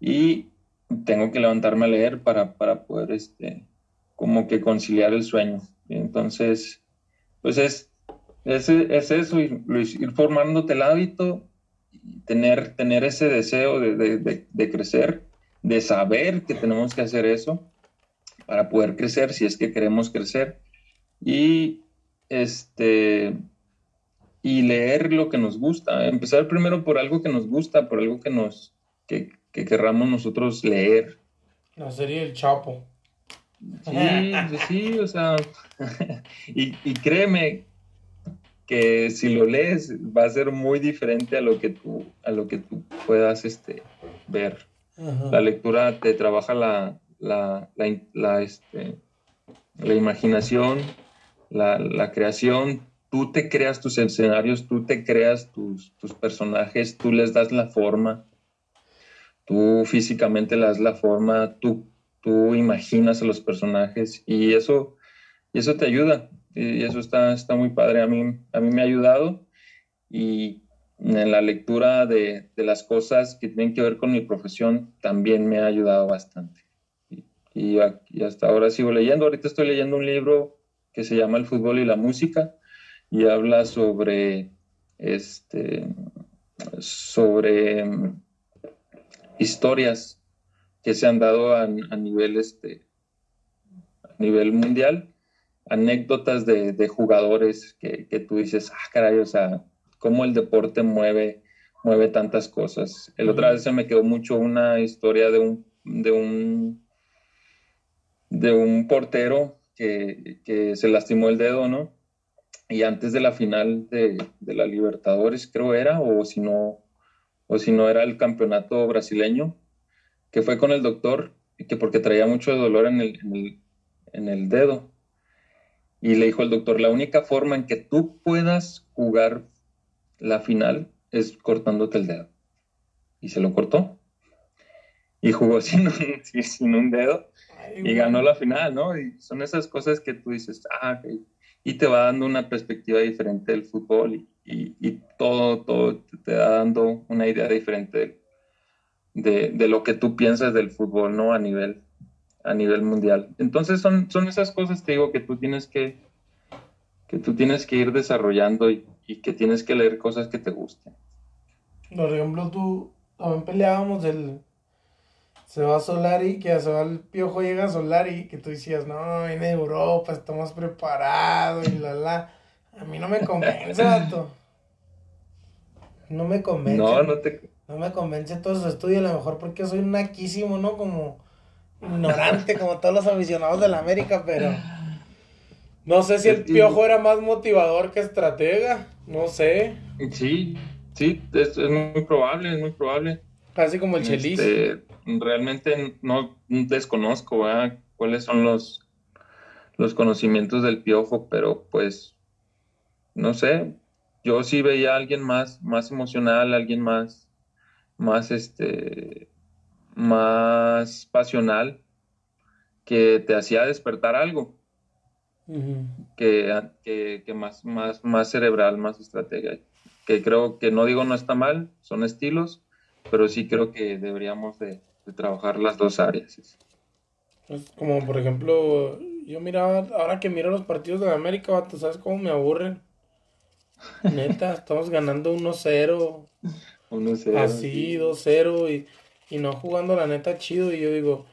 Y tengo que levantarme a leer para, para poder, este, como que conciliar el sueño. entonces, pues es, es, es eso, ir, ir, formándote el hábito, tener, tener ese deseo de, de, de crecer, de saber que tenemos que hacer eso para poder crecer si es que queremos crecer y este y leer lo que nos gusta, empezar primero por algo que nos gusta, por algo que nos que, que querramos nosotros leer. La serie El Chapo. Sí, sí, o sea, y, y, créeme que si lo lees va a ser muy diferente a lo que tú, a lo que tú puedas este, ver. La lectura te trabaja la, la, la, este, la imaginación, la, creación, tú te creas tus escenarios, tú te creas tus, tus, personajes, tú les das la forma, tú físicamente le das la forma, tú, tú imaginas a los personajes y eso, y eso te ayuda. Y eso está, está muy padre. A mí, a mí me ha ayudado y en la lectura de, de las cosas que tienen que ver con mi profesión también me ha ayudado bastante y, hasta ahora sigo leyendo. Ahorita estoy leyendo un libro que se llama El fútbol y la música y habla sobre este sobre mm, historias que se han dado a, nivel, este, a nivel mundial, anécdotas de, jugadores que, que, tú dices, ah, caray, o sea, cómo el deporte mueve, mueve tantas cosas. El otra vez se me quedó mucho una historia de un, de un, de un portero que, que se lastimó el dedo, ¿no? Y antes de la final de, de la Libertadores, creo era, o si no, o si no era el campeonato brasileño, que fue con el doctor, que porque traía mucho dolor en el, en el, en el dedo. Y le dijo el doctor, la única forma en que tú puedas jugar la final es cortándote el dedo. Y se lo cortó. Y jugó sin un, sin un dedo y ganó la final, ¿no? Y son esas cosas que tú dices, ah, y te va dando una perspectiva diferente del fútbol y, y, todo, todo te va dando una idea diferente de, de, lo que tú piensas del fútbol, ¿no? A nivel, a nivel mundial. Entonces son, son esas cosas, te digo, que tú tienes que, que tú tienes que ir desarrollando y, y que tienes que leer cosas que te gusten. Por ejemplo, tú, también peleábamos del se va Solari, que se va el piojo, llega Solari, que tú decías, no, viene de Europa, estamos preparados y la la. A mí no me convence, vato. No me convence. No, no te. No me convence todo su estudio, a lo mejor porque soy naquísimo, ¿no? Como ignorante, como todos los aficionados de la América, pero. No sé si el piojo era más motivador que estratega, no sé. Sí, sí, es, es muy probable, es muy probable. Casi como el Chelis. Este, realmente no desconozco cuáles son los, los conocimientos del piojo, pero pues, no sé, yo sí veía a alguien más, más emocional, alguien más, más este, más pasional, que te hacía despertar algo. Que, que, más, más, más cerebral, más estrategia. Que creo que no digo no está mal, son estilos, pero sí creo que deberíamos de, trabajar las dos áreas. Pues, como por ejemplo, yo miraba, ahora que miro los partidos de la América, ¿tú ¿sabes cómo me aburren? Neta, estamos ganando 1-0. 1-0. Así, 2-0 y, y no jugando la neta chido. Y yo digo,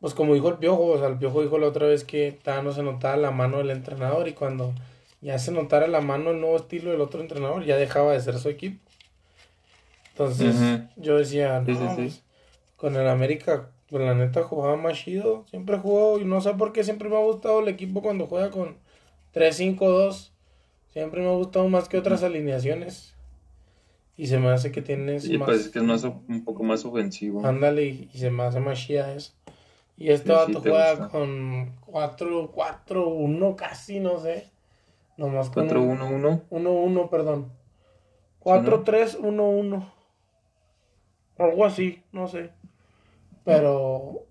pues como dijo el Piojo, o sea, el Piojo dijo la otra vez que no se notaba la mano del entrenador y cuando ya se notara la mano el nuevo estilo del otro entrenador, ya dejaba de ser su equipo. Entonces, yo decía, no, pues, con el América, pues la neta jugaba más chido. Siempre jugó, y no sé por qué siempre me ha gustado el equipo cuando juega con 3-5-2. Siempre me ha gustado más que otras alineaciones. Y se me hace que tienes sí, más. Pues que es más, un poco más ofensivo. Ándale, y, se me hace más chida eso. Y este vato juega con 4-4-1 casi, no sé. Nomás con. 4-1-1. 1-1, perdón. 4-3-1-1. Algo así, no sé. Pero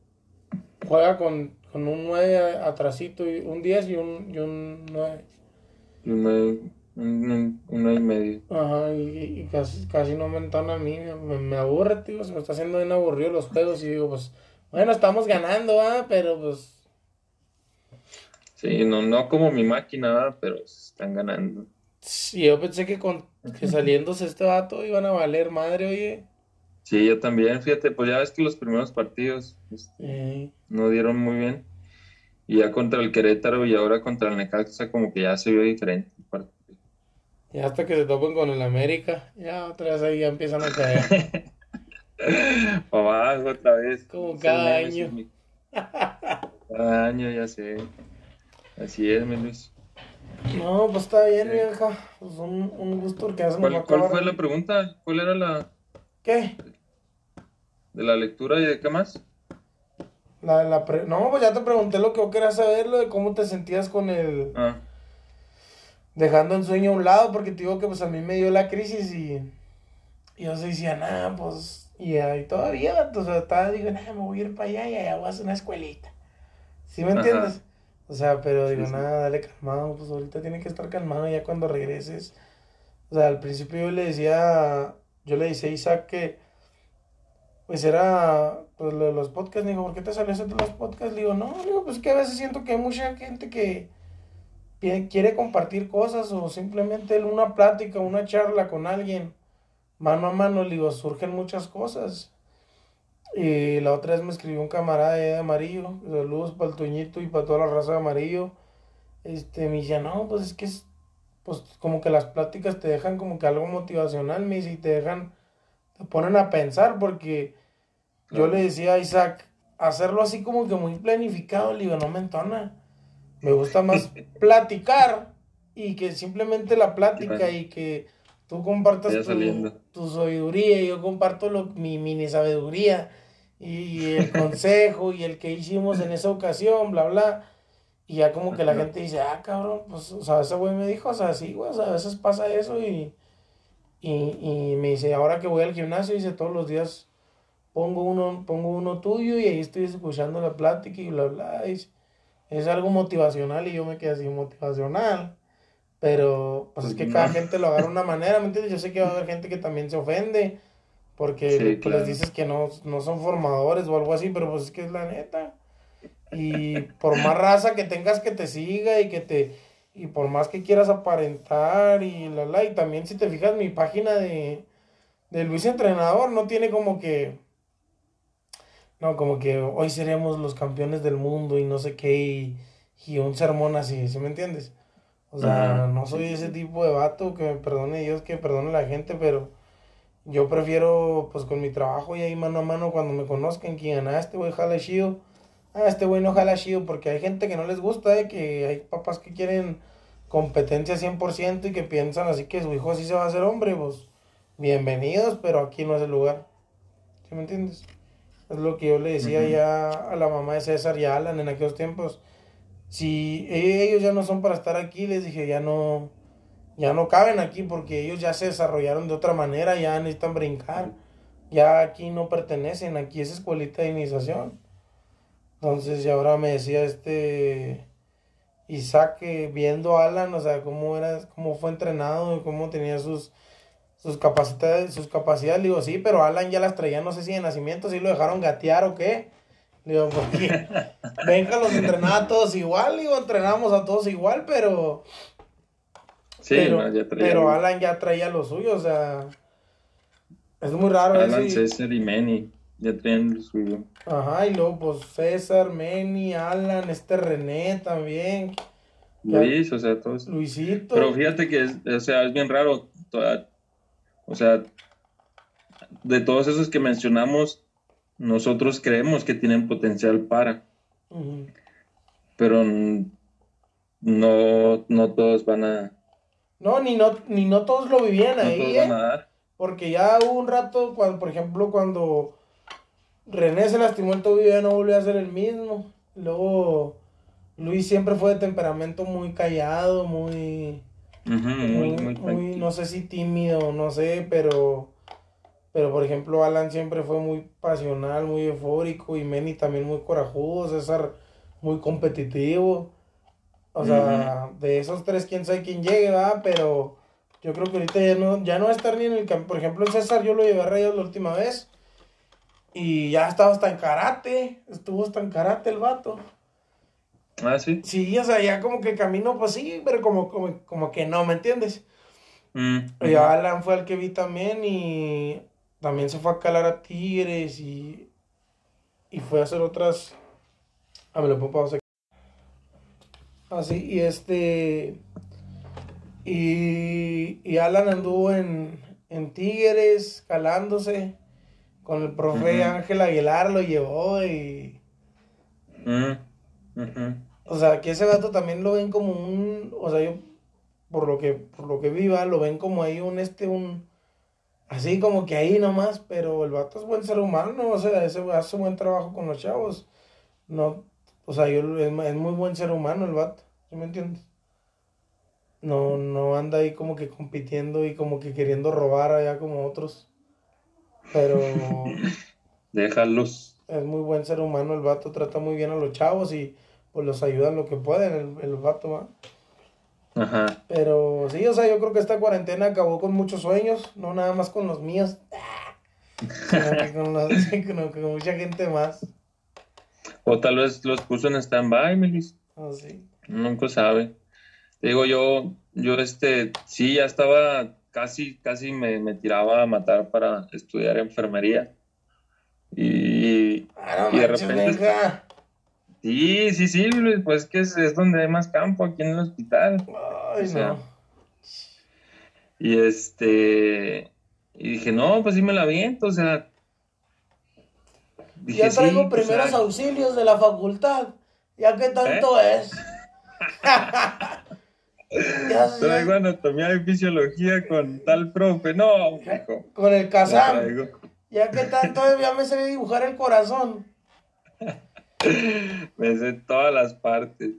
juega con, con un 9 atrasito, y un 10 y un, y un 9. Un 9, y medio. Ajá, y, casi, casi no me entona a mí. Me, aburre, tío. Se me está haciendo bien aburrido los juegos. Y digo, pues, bueno, estamos ganando, ¿ah? Pero pues. Sí, no, no como mi máquina, pero están ganando. Sí, yo pensé que, con, que saliéndose este vato iban a valer madre, oye. Sí, yo también, fíjate, pues ya ves que los primeros partidos este, no dieron muy bien. Y ya contra el Querétaro y ahora contra el Necaxa como que ya se vio diferente el partido. Ya hasta que se topen con el América, ya otra vez ahí ya empiezan a caer. abajo otra vez. Como cada año. cada año, ya sé. Así es, mi Luis. No, pues está bien, vieja. Pues un, un gusto porque hace ¿Cuál, ¿Cuál fue la pregunta? ¿Cuál era la...? ¿Qué? ¿De la lectura y de qué más? La, la No, pues ya te pregunté lo que vos querías saber, lo de cómo te sentías con el... Ah. Dejando el sueño a un lado, porque te digo que pues a mí me dio la crisis y... Y yo se decía, nada, pues... Y ahí todavía, o sea, estaba, digo, nada, me voy a ir para allá y allá voy a hacer una escuelita. ¿Sí me entiendes? O sea, pero digo, nada, dale calmado, pues ahorita tiene que estar calmado ya cuando regreses. O sea, al principio yo le decía, yo le decía a Isaac que pues era pues, los podcasts, digo, ¿por qué te salió eso de los podcasts? digo, no, digo, pues que a veces siento que hay mucha gente que quiere compartir cosas o simplemente una plática, una charla con alguien, mano a mano, digo, surgen muchas cosas. Y la otra vez me escribió un camarada de amarillo. Saludos para el Toñito y para toda la raza de amarillo. Este, me decía, no, pues es que es, pues como que las pláticas te dejan como que algo motivacional, me dice, y te dejan, te ponen a pensar, porque yo le decía a Isaac, hacerlo así como que muy planificado, le digo, no me entona. Me gusta más platicar y que simplemente la plática y que tú compartas tu, tu, sabiduría y yo comparto lo, mi mini sabiduría y el consejo y el que hicimos en esa ocasión, bla, bla. Y ya como que la gente dice, ah, cabrón, pues, o sea, ese güey me dijo, o sea, sí, güey, o sea, a veces pasa eso y, y, y me dice, ahora que voy al gimnasio, dice, todos los días pongo uno, pongo uno tuyo y ahí estoy escuchando la plática y bla, bla. Es, es algo motivacional y yo me quedé así motivacional. Pero, pues es que cada gente lo agarra de una manera, ¿me entiendes? Yo sé que va a haber gente que también se ofende porque pues, les dices que no, no son formadores o algo así, pero pues es que es la neta. Y por más raza que tengas que te siga y que te y por más que quieras aparentar y la la y también si te fijas mi página de de Luis Entrenador no tiene como que no, como que hoy seremos los campeones del mundo y no sé qué, y, un sermón así, ¿sí me entiendes? O sea, no soy ese tipo de vato, que me perdone Dios, que perdone la gente, pero yo prefiero, pues con mi trabajo y ahí mano a mano, cuando me conozcan, quién, ah, este güey jala chido, ah, este güey no jala chido, porque hay gente que no les gusta, eh, que hay papás que quieren competencia 100% y que piensan así que su hijo así se va a hacer hombre, pues bienvenidos, pero aquí no es el lugar. ¿Sí me entiendes? Es lo que yo le decía ya a la mamá de César y a Alan en aquellos tiempos. Si ellos ya no son para estar aquí, les dije, ya no, ya no caben aquí porque ellos ya se desarrollaron de otra manera, ya necesitan brincar. Ya aquí no pertenecen, aquí es escuelita de iniciación. Entonces, y ahora me decía este Isaac viendo a Alan, o sea, cómo era, cómo fue entrenado, cómo tenía sus sus capacidades, sus capacidades, digo, sí, pero Alan ya las traía, no sé si de nacimiento, si lo dejaron gatear o qué. Digo, porque venga, los entrenaba a todos igual, digo, entrenamos a todos igual, pero. Sí, pero, pero Alan ya traía lo suyo, o sea. Es muy raro Alan, César y Manny ya traían lo suyo. Ajá, y luego, pues César, Manny, Alan, este René también. Luis, o sea, todos. Luisito. Pero fíjate que, o sea, es bien raro. Toda, o sea, de todos esos que mencionamos, nosotros creemos que tienen potencial para. Pero no, no todos van a. No, ni no, ni no todos lo vivían ahí. ¿eh? Porque ya hubo un rato, cuando, por ejemplo, cuando René se lastimó el tobillo, ya no volvió a ser el mismo. Luego, Luis siempre fue de temperamento muy callado, muy muy, no sé si tímido, no sé, pero, pero por ejemplo Alan siempre fue muy pasional, muy eufórico y Manny también muy corajudo, César muy competitivo. O sea, de esos tres, quién sabe quién llegue, ¿verdad? Pero yo creo que ahorita ya no, ya no va a estar ni en el campo. Por ejemplo, el César yo lo llevé a Rayos la última vez y ya estaba hasta en karate, estuvo hasta en karate el vato. Ah, sí. Sí, o sea, ya como que camino, pues sí, pero como, como, como que no, ¿me entiendes? Mm, y Alan fue el que vi también y también se fue a calar a Tigres y, y fue a hacer otras. Ah, me lo pausar. Así, y este. Y, y Alan anduvo en, en Tigres, calándose. Con el profe Ángel Aguilar lo llevó y. Mm, o sea, que ese gato también lo ven como un, o sea, yo por lo que por lo que viva lo ven como ahí un este un así como que ahí nomás, pero el vato es buen ser humano, o sea, ese hace buen trabajo con los chavos. No, o sea, yo es, muy buen ser humano el vato, ¿sí me entiendes? No no anda ahí como que compitiendo y como que queriendo robar allá como otros. Pero déjalos. Es muy buen ser humano el vato, trata muy bien a los chavos y pues los ayudan lo que pueden, el, el vato, ¿va? Ajá. Pero sí, o sea, yo creo que esta cuarentena acabó con muchos sueños, no nada más con los míos, con, con, mucha gente más. O tal vez los puso en stand-by, Melis. Oh, sí. Nunca sabe. digo, yo, yo este, sí, ya estaba, casi, casi me, me tiraba a matar para estudiar enfermería. Y, Ah, no y de manches, repente... Sí, sí, sí, Luis, pues que es, es donde hay más campo aquí en el hospital. Ay, O sea, no. Y este, y dije, no, pues sí me la aviento, o sea. Dije, Ya traigo sí, pues, primeros auxilios de la facultad. ¿Ya qué tanto es? ya, ya- Traigo anatomía y fisiología con tal profe. No, hijo. con el traigo. Ya que tanto es, ya me sé dibujar el corazón. Me sé todas las partes.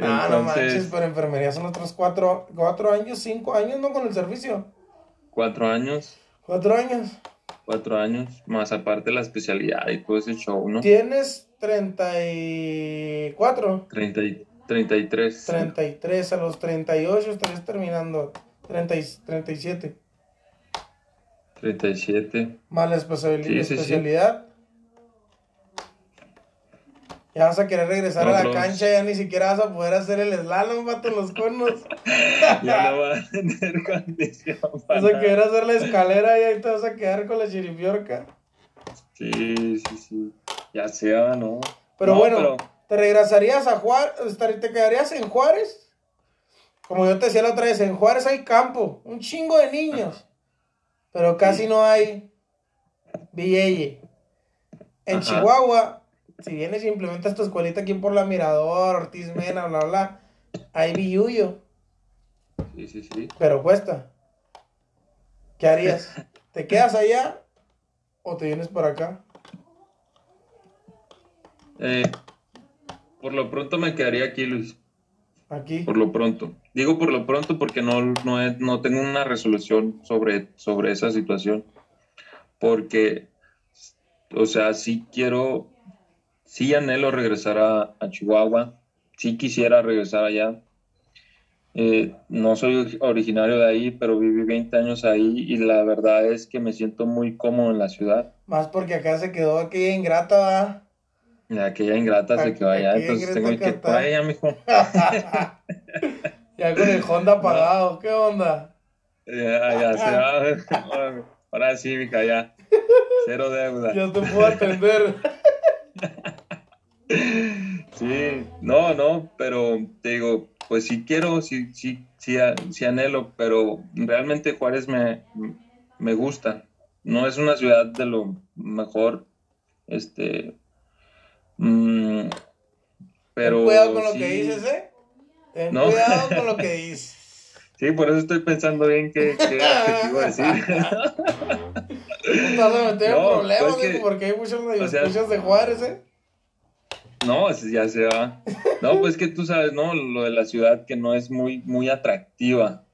Ah, no manches, Entonces, pero enfermería son otros cuatro, cuatro años, cinco años, ¿no? Con el servicio. cuatro años, Cuatro años. cuatro años, más aparte la especialidad y todo ese show, ¿no? Tienes 34, 30 y, 33. 33, a los 38 estarías terminando. 30 y 37. 37. Más la especiali- Sí, sí, sí. Ya vas a querer regresar No, a la cancha, ya ni siquiera vas a poder hacer el slalom, vato, en los conos. Ya no va a tener condición para Vas a querer hacer la escalera y ahí te vas a quedar con la chiripiorca. Sí, sí, sí. Ya sea, ¿no? Pero No, bueno, pero- ¿te regresarías a Juárez? ¿Te quedarías en Juárez? Como yo te decía la otra vez, en Juárez hay campo, un chingo de niños, pero casi no hay billete. En Ajá. Chihuahua, si vienes y implementas tu escuelita aquí por la Mirador, Ortiz Mena, bla, bla, hay billuyo, Sí, sí, sí. pero cuesta. ¿Qué harías? ¿Te quedas allá o te vienes para acá? Eh, por lo pronto me quedaría aquí, Luis. Aquí. Por lo pronto. Digo por lo pronto porque no, no, he- no tengo una resolución sobre, sobre esa situación. Porque, o sea, sí quiero, sí anhelo regresar a, a Chihuahua. Sí quisiera regresar allá. Eh, no soy originario de ahí, pero viví 20 años ahí y la verdad es que me siento muy cómodo en la ciudad. Más porque acá se quedó aquella ingrata. Y Aquella ingrata se quedó allá, entonces tengo que ir por allá, mijo. Ya con el Honda apagado, ¿qué onda? Ya, ya se va. Ahora sí, mija, ya. Cero deuda. Ya te puedo atender. Sí, no, no, pero te digo, pues sí quiero, sí, sí, sí, sí anhelo, pero realmente Juárez me, me gusta. No es una ciudad de lo mejor, este, mm, pero Ten cuidado con lo sí- que dices, ¿eh? Ten No. cuidado con lo que dices. Sí, por eso estoy pensando bien qué, qué adjetivo decir. No en No, problemas, pues que- digo, porque hay muchos o sea- de Juárez, ¿eh? No, ya se va. No, pues que tú sabes, ¿no? Lo de la ciudad que no es muy, muy atractiva.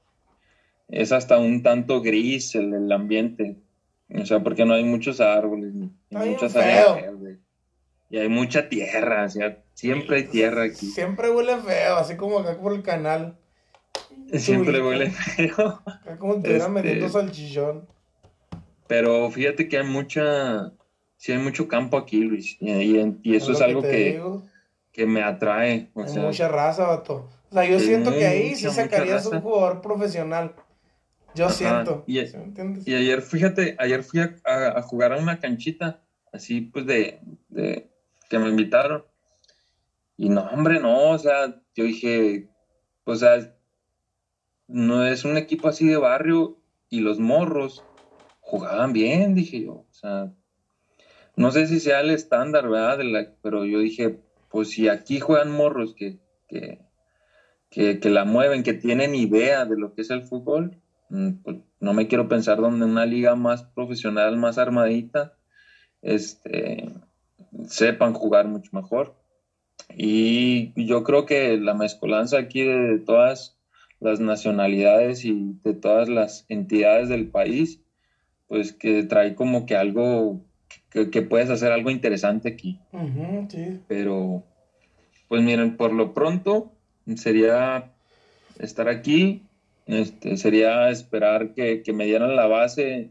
Es hasta un tanto gris el, el ambiente. O sea, porque no hay muchos árboles, ni muchas áreas verdes. Y hay mucha tierra, o sea, siempre hay tierra aquí. Siempre huele feo, así como acá por el canal. Siempre huele feo. Acá como estuvieran Este- vendiendo salchichón. Pero fíjate que hay mucha, sí hay mucho campo aquí, Luis. Y, y- y eso es algo que, que me atrae. O Hay sea, mucha raza, vato. O sea, yo Sí, siento que ahí sí sacarías un jugador profesional. Yo Ajá, siento. y- ayer, fíjate, ayer fui a, a- a jugar a una canchita, así pues de, de que me invitaron. Y no, hombre, no, o sea, yo dije, o sea, no es un equipo así de barrio y los morros jugaban bien, dije yo, o sea, no sé si sea el estándar, ¿verdad? De la- pero yo dije, pues si aquí juegan morros que, que, que, la mueven, que tienen idea de lo que es el fútbol, mm, pues no me quiero pensar donde una liga más profesional, más armadita, este, sepan jugar mucho mejor. Y yo creo que la mezcolanza aquí de todas las nacionalidades y de todas las entidades del país, pues que trae como que algo, que, que puedes hacer algo interesante aquí. Sí. Pero, pues miren, por lo pronto sería estar aquí, este, sería esperar que, que me dieran la base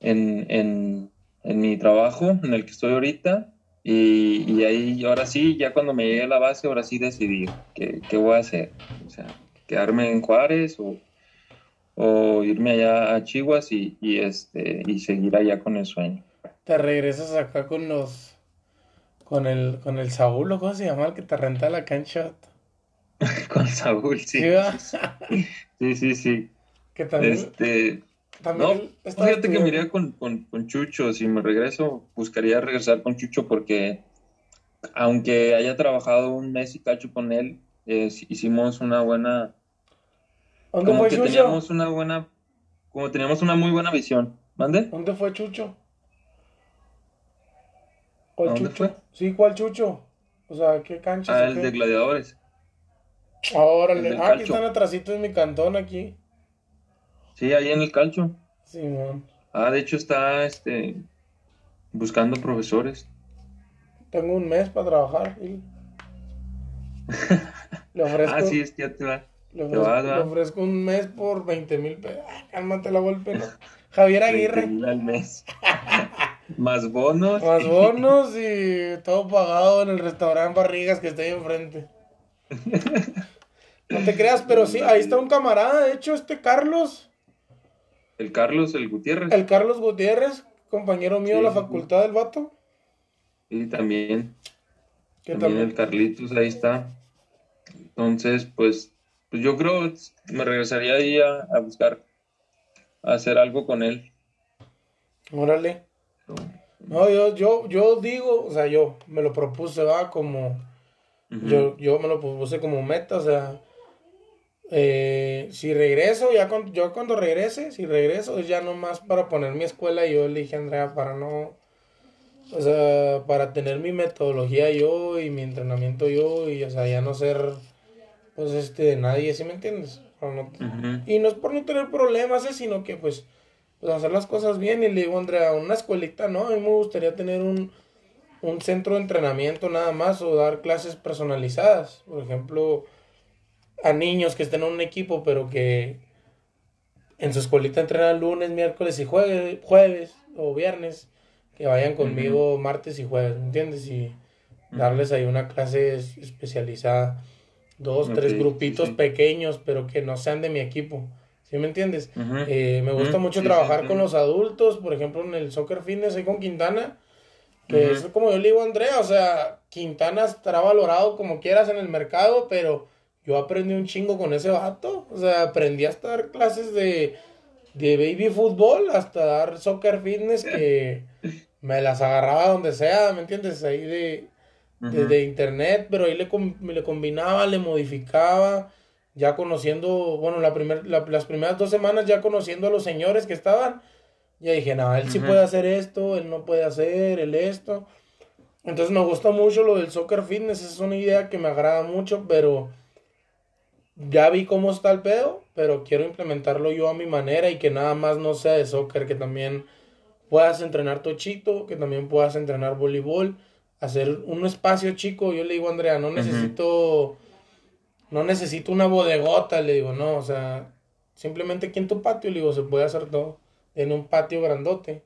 en, en, en mi trabajo, en el que estoy ahorita, y, y ahí, ahora sí, ya cuando me llegue la base, ahora sí decidir qué, qué voy a hacer. O sea, quedarme en Juárez o, o irme allá a Chihuahua y, y, este, y seguir allá con el sueño. te regresas acá con los. Con el, con el Saúl, ¿o cómo se llama el que te renta la cancha? con Saúl, sí. Sí, sí, sí. Que también. Este. También no, fíjate que me con, con, con, Chucho. Si me regreso, buscaría regresar con Chucho porque, aunque haya trabajado un mes y cacho con él, eh, hicimos una buena. ¿Dónde como fue que Chucho? teníamos una buena. Como teníamos una muy buena visión. ¿Mande? ¿Dónde fue Chucho? ¿Cuál ¿Dónde Chucho? fue? Sí, ¿cuál Chucho? O sea, ¿qué cancha? Ah, el de Gladiadores. Órale. Ah, aquí están atrásito en mi cantón, aquí. Sí, ahí en el calcho. Sí, man. Ah, de hecho está, este, buscando profesores. Tengo un mes para trabajar. Y... le ofrezco... ah, sí, es que ya te va. Le ofrezco, un mes por 20 mil pesos. Ah, cálmate la golpe. Javier Aguirre. al mes. Más bonos. Más bonos y todo pagado en el restaurante Barrigas que está ahí enfrente. No te creas, pero sí, ahí está un camarada, de hecho, este Carlos. El Carlos, el Gutiérrez. El Carlos Gutiérrez, compañero mío de la facultad del vato. Y también. También, el Carlitos, ahí está. Entonces, pues, pues yo creo me regresaría ahí a, buscar, a hacer algo con él. Órale. No, yo, yo, yo digo, o sea, yo me lo propuse, va, como, yo, yo me lo propuse como meta, o sea, eh, si regreso, ya con, yo cuando regrese, si regreso, es ya nomás para poner mi escuela, y yo le dije a Andrea, para no, o sea, para tener mi metodología yo y mi entrenamiento yo, y o sea, ya no ser, pues, este, de nadie, ¿sí me entiendes? Y no es por no tener problemas, sino que, pues, pues, hacer las cosas bien. Y le digo, Andrea, una escuelita, ¿no? A mí me gustaría tener un, un centro de entrenamiento nada más o dar clases personalizadas. Por ejemplo, a niños que estén en un equipo, pero que en su escuelita entrenan lunes, miércoles y jueves, jueves o viernes, que vayan conmigo martes y jueves, ¿me entiendes? Y darles ahí una clase especializada, dos, tres grupitos pequeños, pero que no sean de mi equipo. ¿Sí me entiendes? Eh, me gusta mucho trabajar con los adultos, por ejemplo, en el Soccer Fitness ahí con Quintana, que es como yo le digo a Andrea, o sea, Quintana estará valorado como quieras en el mercado, pero yo aprendí un chingo con ese vato, o sea, aprendí hasta dar clases de, de baby fútbol, hasta dar Soccer Fitness, que me las agarraba donde sea, ¿me entiendes? Ahí de, de, internet, pero ahí le, le combinaba, le modificaba ya conociendo, bueno, la primer, las primeras dos semanas ya conociendo a los señores que estaban, ya dije, no, él sí puede hacer esto, él no puede hacer, él esto. Entonces me gusta mucho lo del soccer fitness, es una idea que me agrada mucho, pero ya vi cómo está el pedo, pero quiero implementarlo yo a mi manera y que nada más no sea de soccer, que también puedas entrenar tochito, que también puedas entrenar voleibol, hacer un espacio chico. Yo le digo a Andrea, no necesito no necesito una bodegota, le digo, no, o sea, simplemente aquí en tu patio, le digo, se puede hacer todo, en un patio grandote.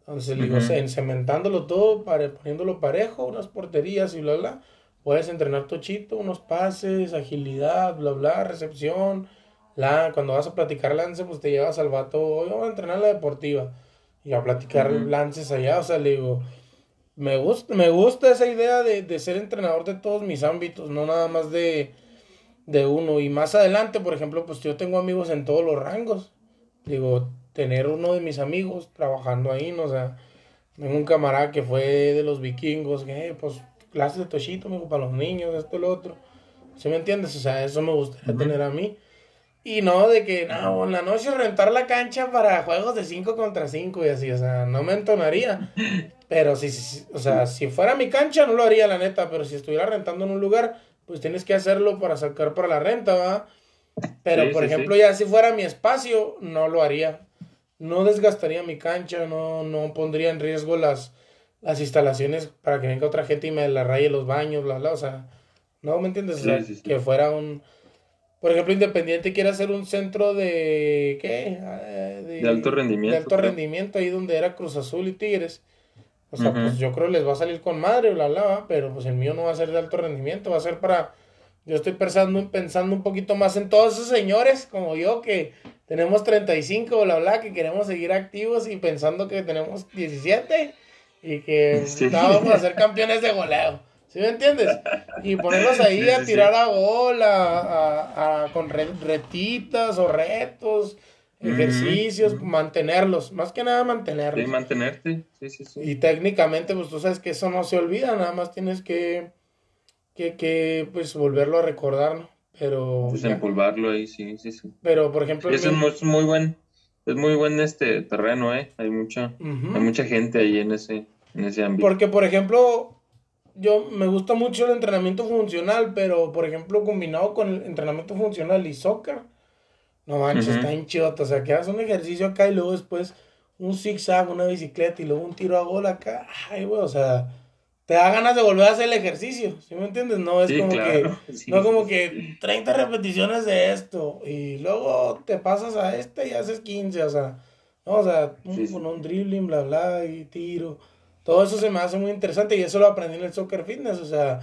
Entonces, le digo, en cementándolo todo, poniéndolo parejo, unas porterías y bla, bla, puedes entrenar tochito, unos pases, agilidad, bla, bla, recepción, la, cuando vas a platicar lance, pues te llevas al vato, hoy vamos a entrenar la deportiva, y a platicar lances allá, o sea, le digo, me gusta, me gusta esa idea de, de ser entrenador de todos mis ámbitos, no nada más de de uno. Y más adelante, por ejemplo, pues yo tengo amigos en todos los rangos. Digo, tener uno de mis amigos trabajando ahí, ¿no? O sea, tengo un camarada que fue de los vikingos, que, eh, pues, clases de tochito, amigo, para los niños, esto y lo otro. ¿Sí me entiendes? O sea, eso me gustaría tener a mí. Y no de que, no, en la noche rentar la cancha para juegos de 5 contra 5 y así, o sea, no me entonaría. Pero si, si, o sea, si fuera mi cancha no lo haría, la neta, pero si estuviera rentando en un lugar, pues tienes que hacerlo para sacar para la renta, ¿va? Pero, por ejemplo, ya si fuera mi espacio, no lo haría. No desgastaría mi cancha, no, no pondría en riesgo las, las instalaciones para que venga otra gente y me la raye los baños, bla, bla. O sea, ¿no me entiendes? que fuera un... Por ejemplo, Independiente quiere hacer un centro de... ¿Qué? Ah, de, alto rendimiento. De alto rendimiento, ahí donde era Cruz Azul y Tigres. O sea, pues yo creo que les va a salir con madre, bla, bla, pero pues el mío no va a ser de alto rendimiento, va a ser para... Yo estoy pensando, pensando un poquito más en todos esos señores como yo que tenemos 35, bla, bla, que queremos seguir activos y pensando que tenemos 17 y que vamos a ser campeones de goleo. ¿Sí me entiendes? Y ponerlos ahí a tirar a gol, a, con retitas o retos, ejercicios, mantenerlos, más que nada mantenerlos. Sí, mantenerte, sí, sí, sí. Y técnicamente, pues tú sabes que eso no se olvida, nada más tienes que, que, que pues volverlo a recordar, ¿no? Pero... Pues empolvarlo ahí, sí, sí, sí. Pero, por ejemplo... es, muy, buen, es muy buen este terreno, ¿eh? Hay mucha, hay mucha gente ahí en ese, en ese ámbito. Porque, por ejemplo, yo me gusta mucho el entrenamiento funcional, pero por ejemplo, combinado con el entrenamiento funcional y soccer, no manches, está en O sea, que hagas un ejercicio acá y luego después un zigzag, una bicicleta y luego un tiro a gol acá. Ay, güey, o sea, te da ganas de volver a hacer el ejercicio, ¿sí me entiendes? No es como que, no como que 30 repeticiones de esto y luego te pasas a este y haces 15, o sea, no, o sea, un, un dribbling, bla, bla, y tiro. Todo eso se me hace muy interesante y eso lo aprendí en el soccer fitness, o sea,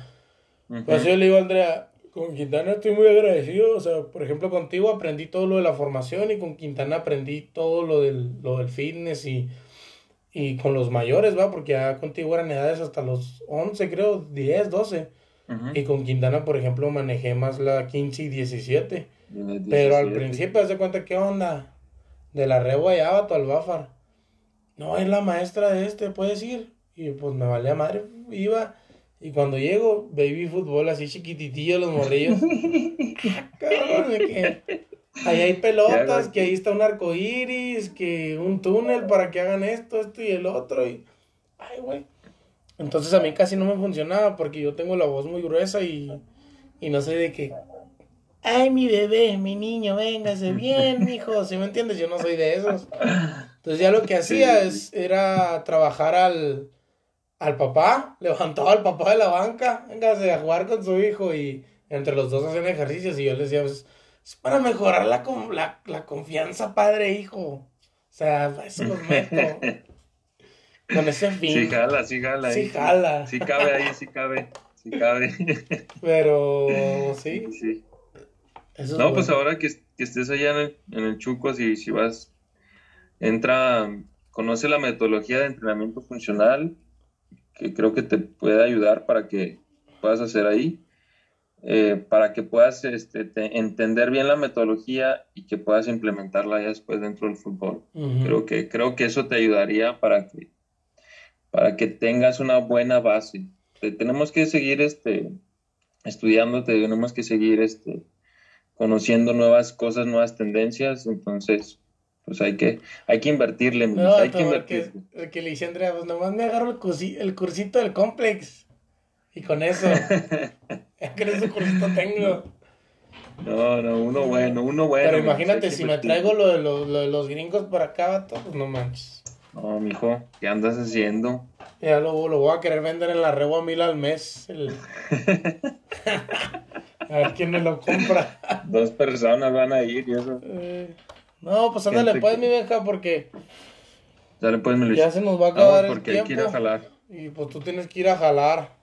pues yo le digo a Andrea, con Quintana estoy muy agradecido, o sea, por ejemplo contigo aprendí todo lo de la formación y con Quintana aprendí todo lo del, lo del fitness y, y con los mayores, va, porque ya contigo eran edades hasta los 11, creo, 10, 12. Y con Quintana, por ejemplo, manejé más la 15 y 17. Pero al principio, haz de cuenta, ¿qué onda? De la Re Guayaba, al Bafar no, es la maestra de este, puedes ir. Y pues me valía madre, iba. Y cuando llego, baby fútbol así chiquititillo, los morrillos. Cabrón, que ahí hay pelotas, que ahí está un arco iris, que un túnel para que hagan esto, esto y el otro. Y, ay, güey. Entonces a mí casi no me funcionaba porque yo tengo la voz muy gruesa y, y no sé de qué. Ay, mi bebé, mi niño, véngase bien, mijo. ¿Sí me entiendes? Yo no soy de esos. Entonces ya lo que hacía es, era trabajar al, al papá, levantaba al papá de la banca, véngase a jugar con su hijo y entre los dos hacían ejercicios y yo les decía, pues, es para mejorar la, la, la confianza padre-hijo. O sea, eso los meto. Con ese fin. Sí jala, sí jala. Sí jala. Sí cabe ahí, sí cabe. Sí cabe. Pero sí. Sí. no, pues ahora que, que, estés allá en el, en el Chuco, si, si vas entra, conoce la metodología de entrenamiento funcional, que creo que te puede ayudar para que puedas hacer ahí, eh, para que puedas este, entender bien la metodología y que puedas implementarla ya después dentro del fútbol. creo, que, creo que eso te ayudaría para que, para que tengas una buena base. tenemos que seguir este, estudiando, tenemos que seguir este, conociendo nuevas cosas, nuevas tendencias, entonces pues hay que, hay que invertirle, no, hay que invertirle. Que, que le dice Andrea, pues nomás me agarro el, el cursito del complex. Y con eso, ¿qué ese cursito tengo? No, no, uno bueno, uno bueno. Pero imagínate, si me traigo lo de, los, lo de los gringos para acá, pues no manches. No, mijo, ¿qué andas haciendo? Ya lo, lo voy a querer vender en la Rebo mil al mes. a ver quién me lo compra. Dos personas van a ir y eso. Eh... No, pues ándale pues, mi vieja, porque. Dale pues, mi Ya se nos va a acabar el porque tiempo. Hay que ir a jalar. Y pues tú tienes que ir a jalar.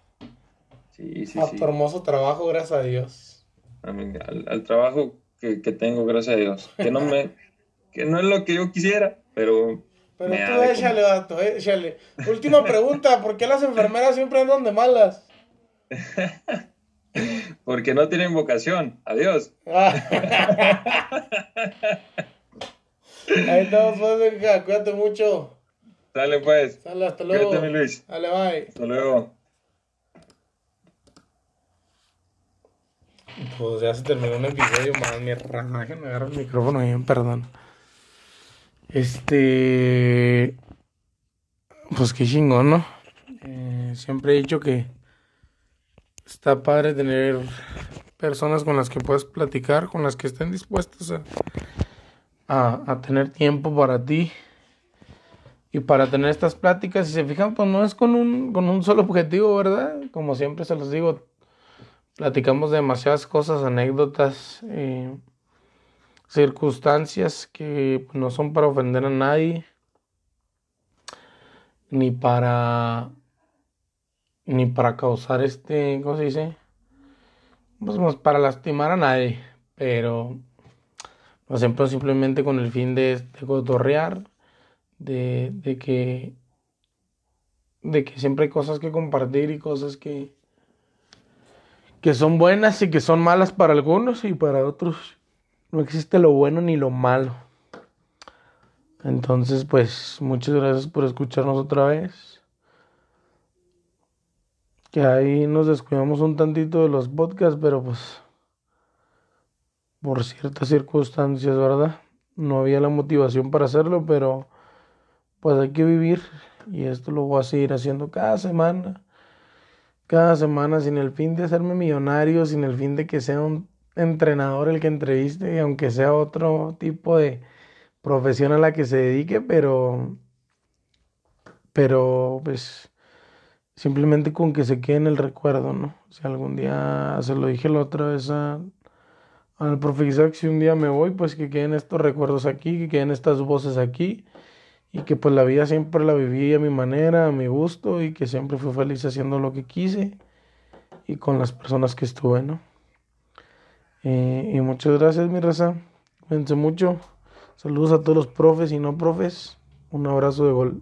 Sí, sí, a tu hermoso trabajo, gracias a Dios. Al, al trabajo que, que, tengo, gracias a Dios. Que no me. que no es lo que yo quisiera, pero. Pero tú échale, vato, échale. Última pregunta, ¿por qué las enfermeras siempre andan de malas? Porque no tienen vocación. Adiós. Ahí estamos, pues, venga, cuídate mucho. Dale, pues. Dale, hasta luego. Cuídate, mi Luis. Dale, bye. Hasta luego. Pues ya se terminó un episodio más, mi rama. Déjenme agarrar el micrófono bien, perdón. Este. Pues qué chingón, ¿no? Eh, siempre he dicho que está padre tener personas con las que puedes platicar, con las que estén dispuestas a a, tener tiempo para ti y para tener estas pláticas. Si se fijan, pues no es con un, con un solo objetivo, ¿verdad? Como siempre se los digo, platicamos demasiadas cosas, anécdotas, eh, circunstancias que no son para ofender a nadie, ni para ni para causar este, ¿cómo se dice? Pues, pues para lastimar a nadie, pero lo hacemos simplemente con el fin de, de cotorrear, de, de que de que siempre hay cosas que compartir y cosas que que son buenas y que son malas para algunos y para otros no existe lo bueno ni lo malo. Entonces, pues muchas gracias por escucharnos otra vez. Que ahí nos descuidamos un tantito de los podcasts, pero pues por ciertas circunstancias, ¿verdad? No había la motivación para hacerlo, pero pues hay que vivir y esto lo voy a seguir haciendo cada semana. Cada semana sin el fin de hacerme millonario, sin el fin de que sea un entrenador el que entreviste, aunque sea otro tipo de profesión a la que se dedique, pero pero pues simplemente con que se quede en el recuerdo, ¿no? Si algún día se lo dije la otra vez a, al profe Isaac, si un día me voy, pues que queden estos recuerdos aquí, que queden estas voces aquí y que pues la vida siempre la viví a mi manera, a mi gusto y que siempre fui feliz haciendo lo que quise y con las personas que estuve, ¿no? Y muchas gracias, mi raza. Cuídense mucho. Saludos a todos los profes y no profes. Un abrazo de gol.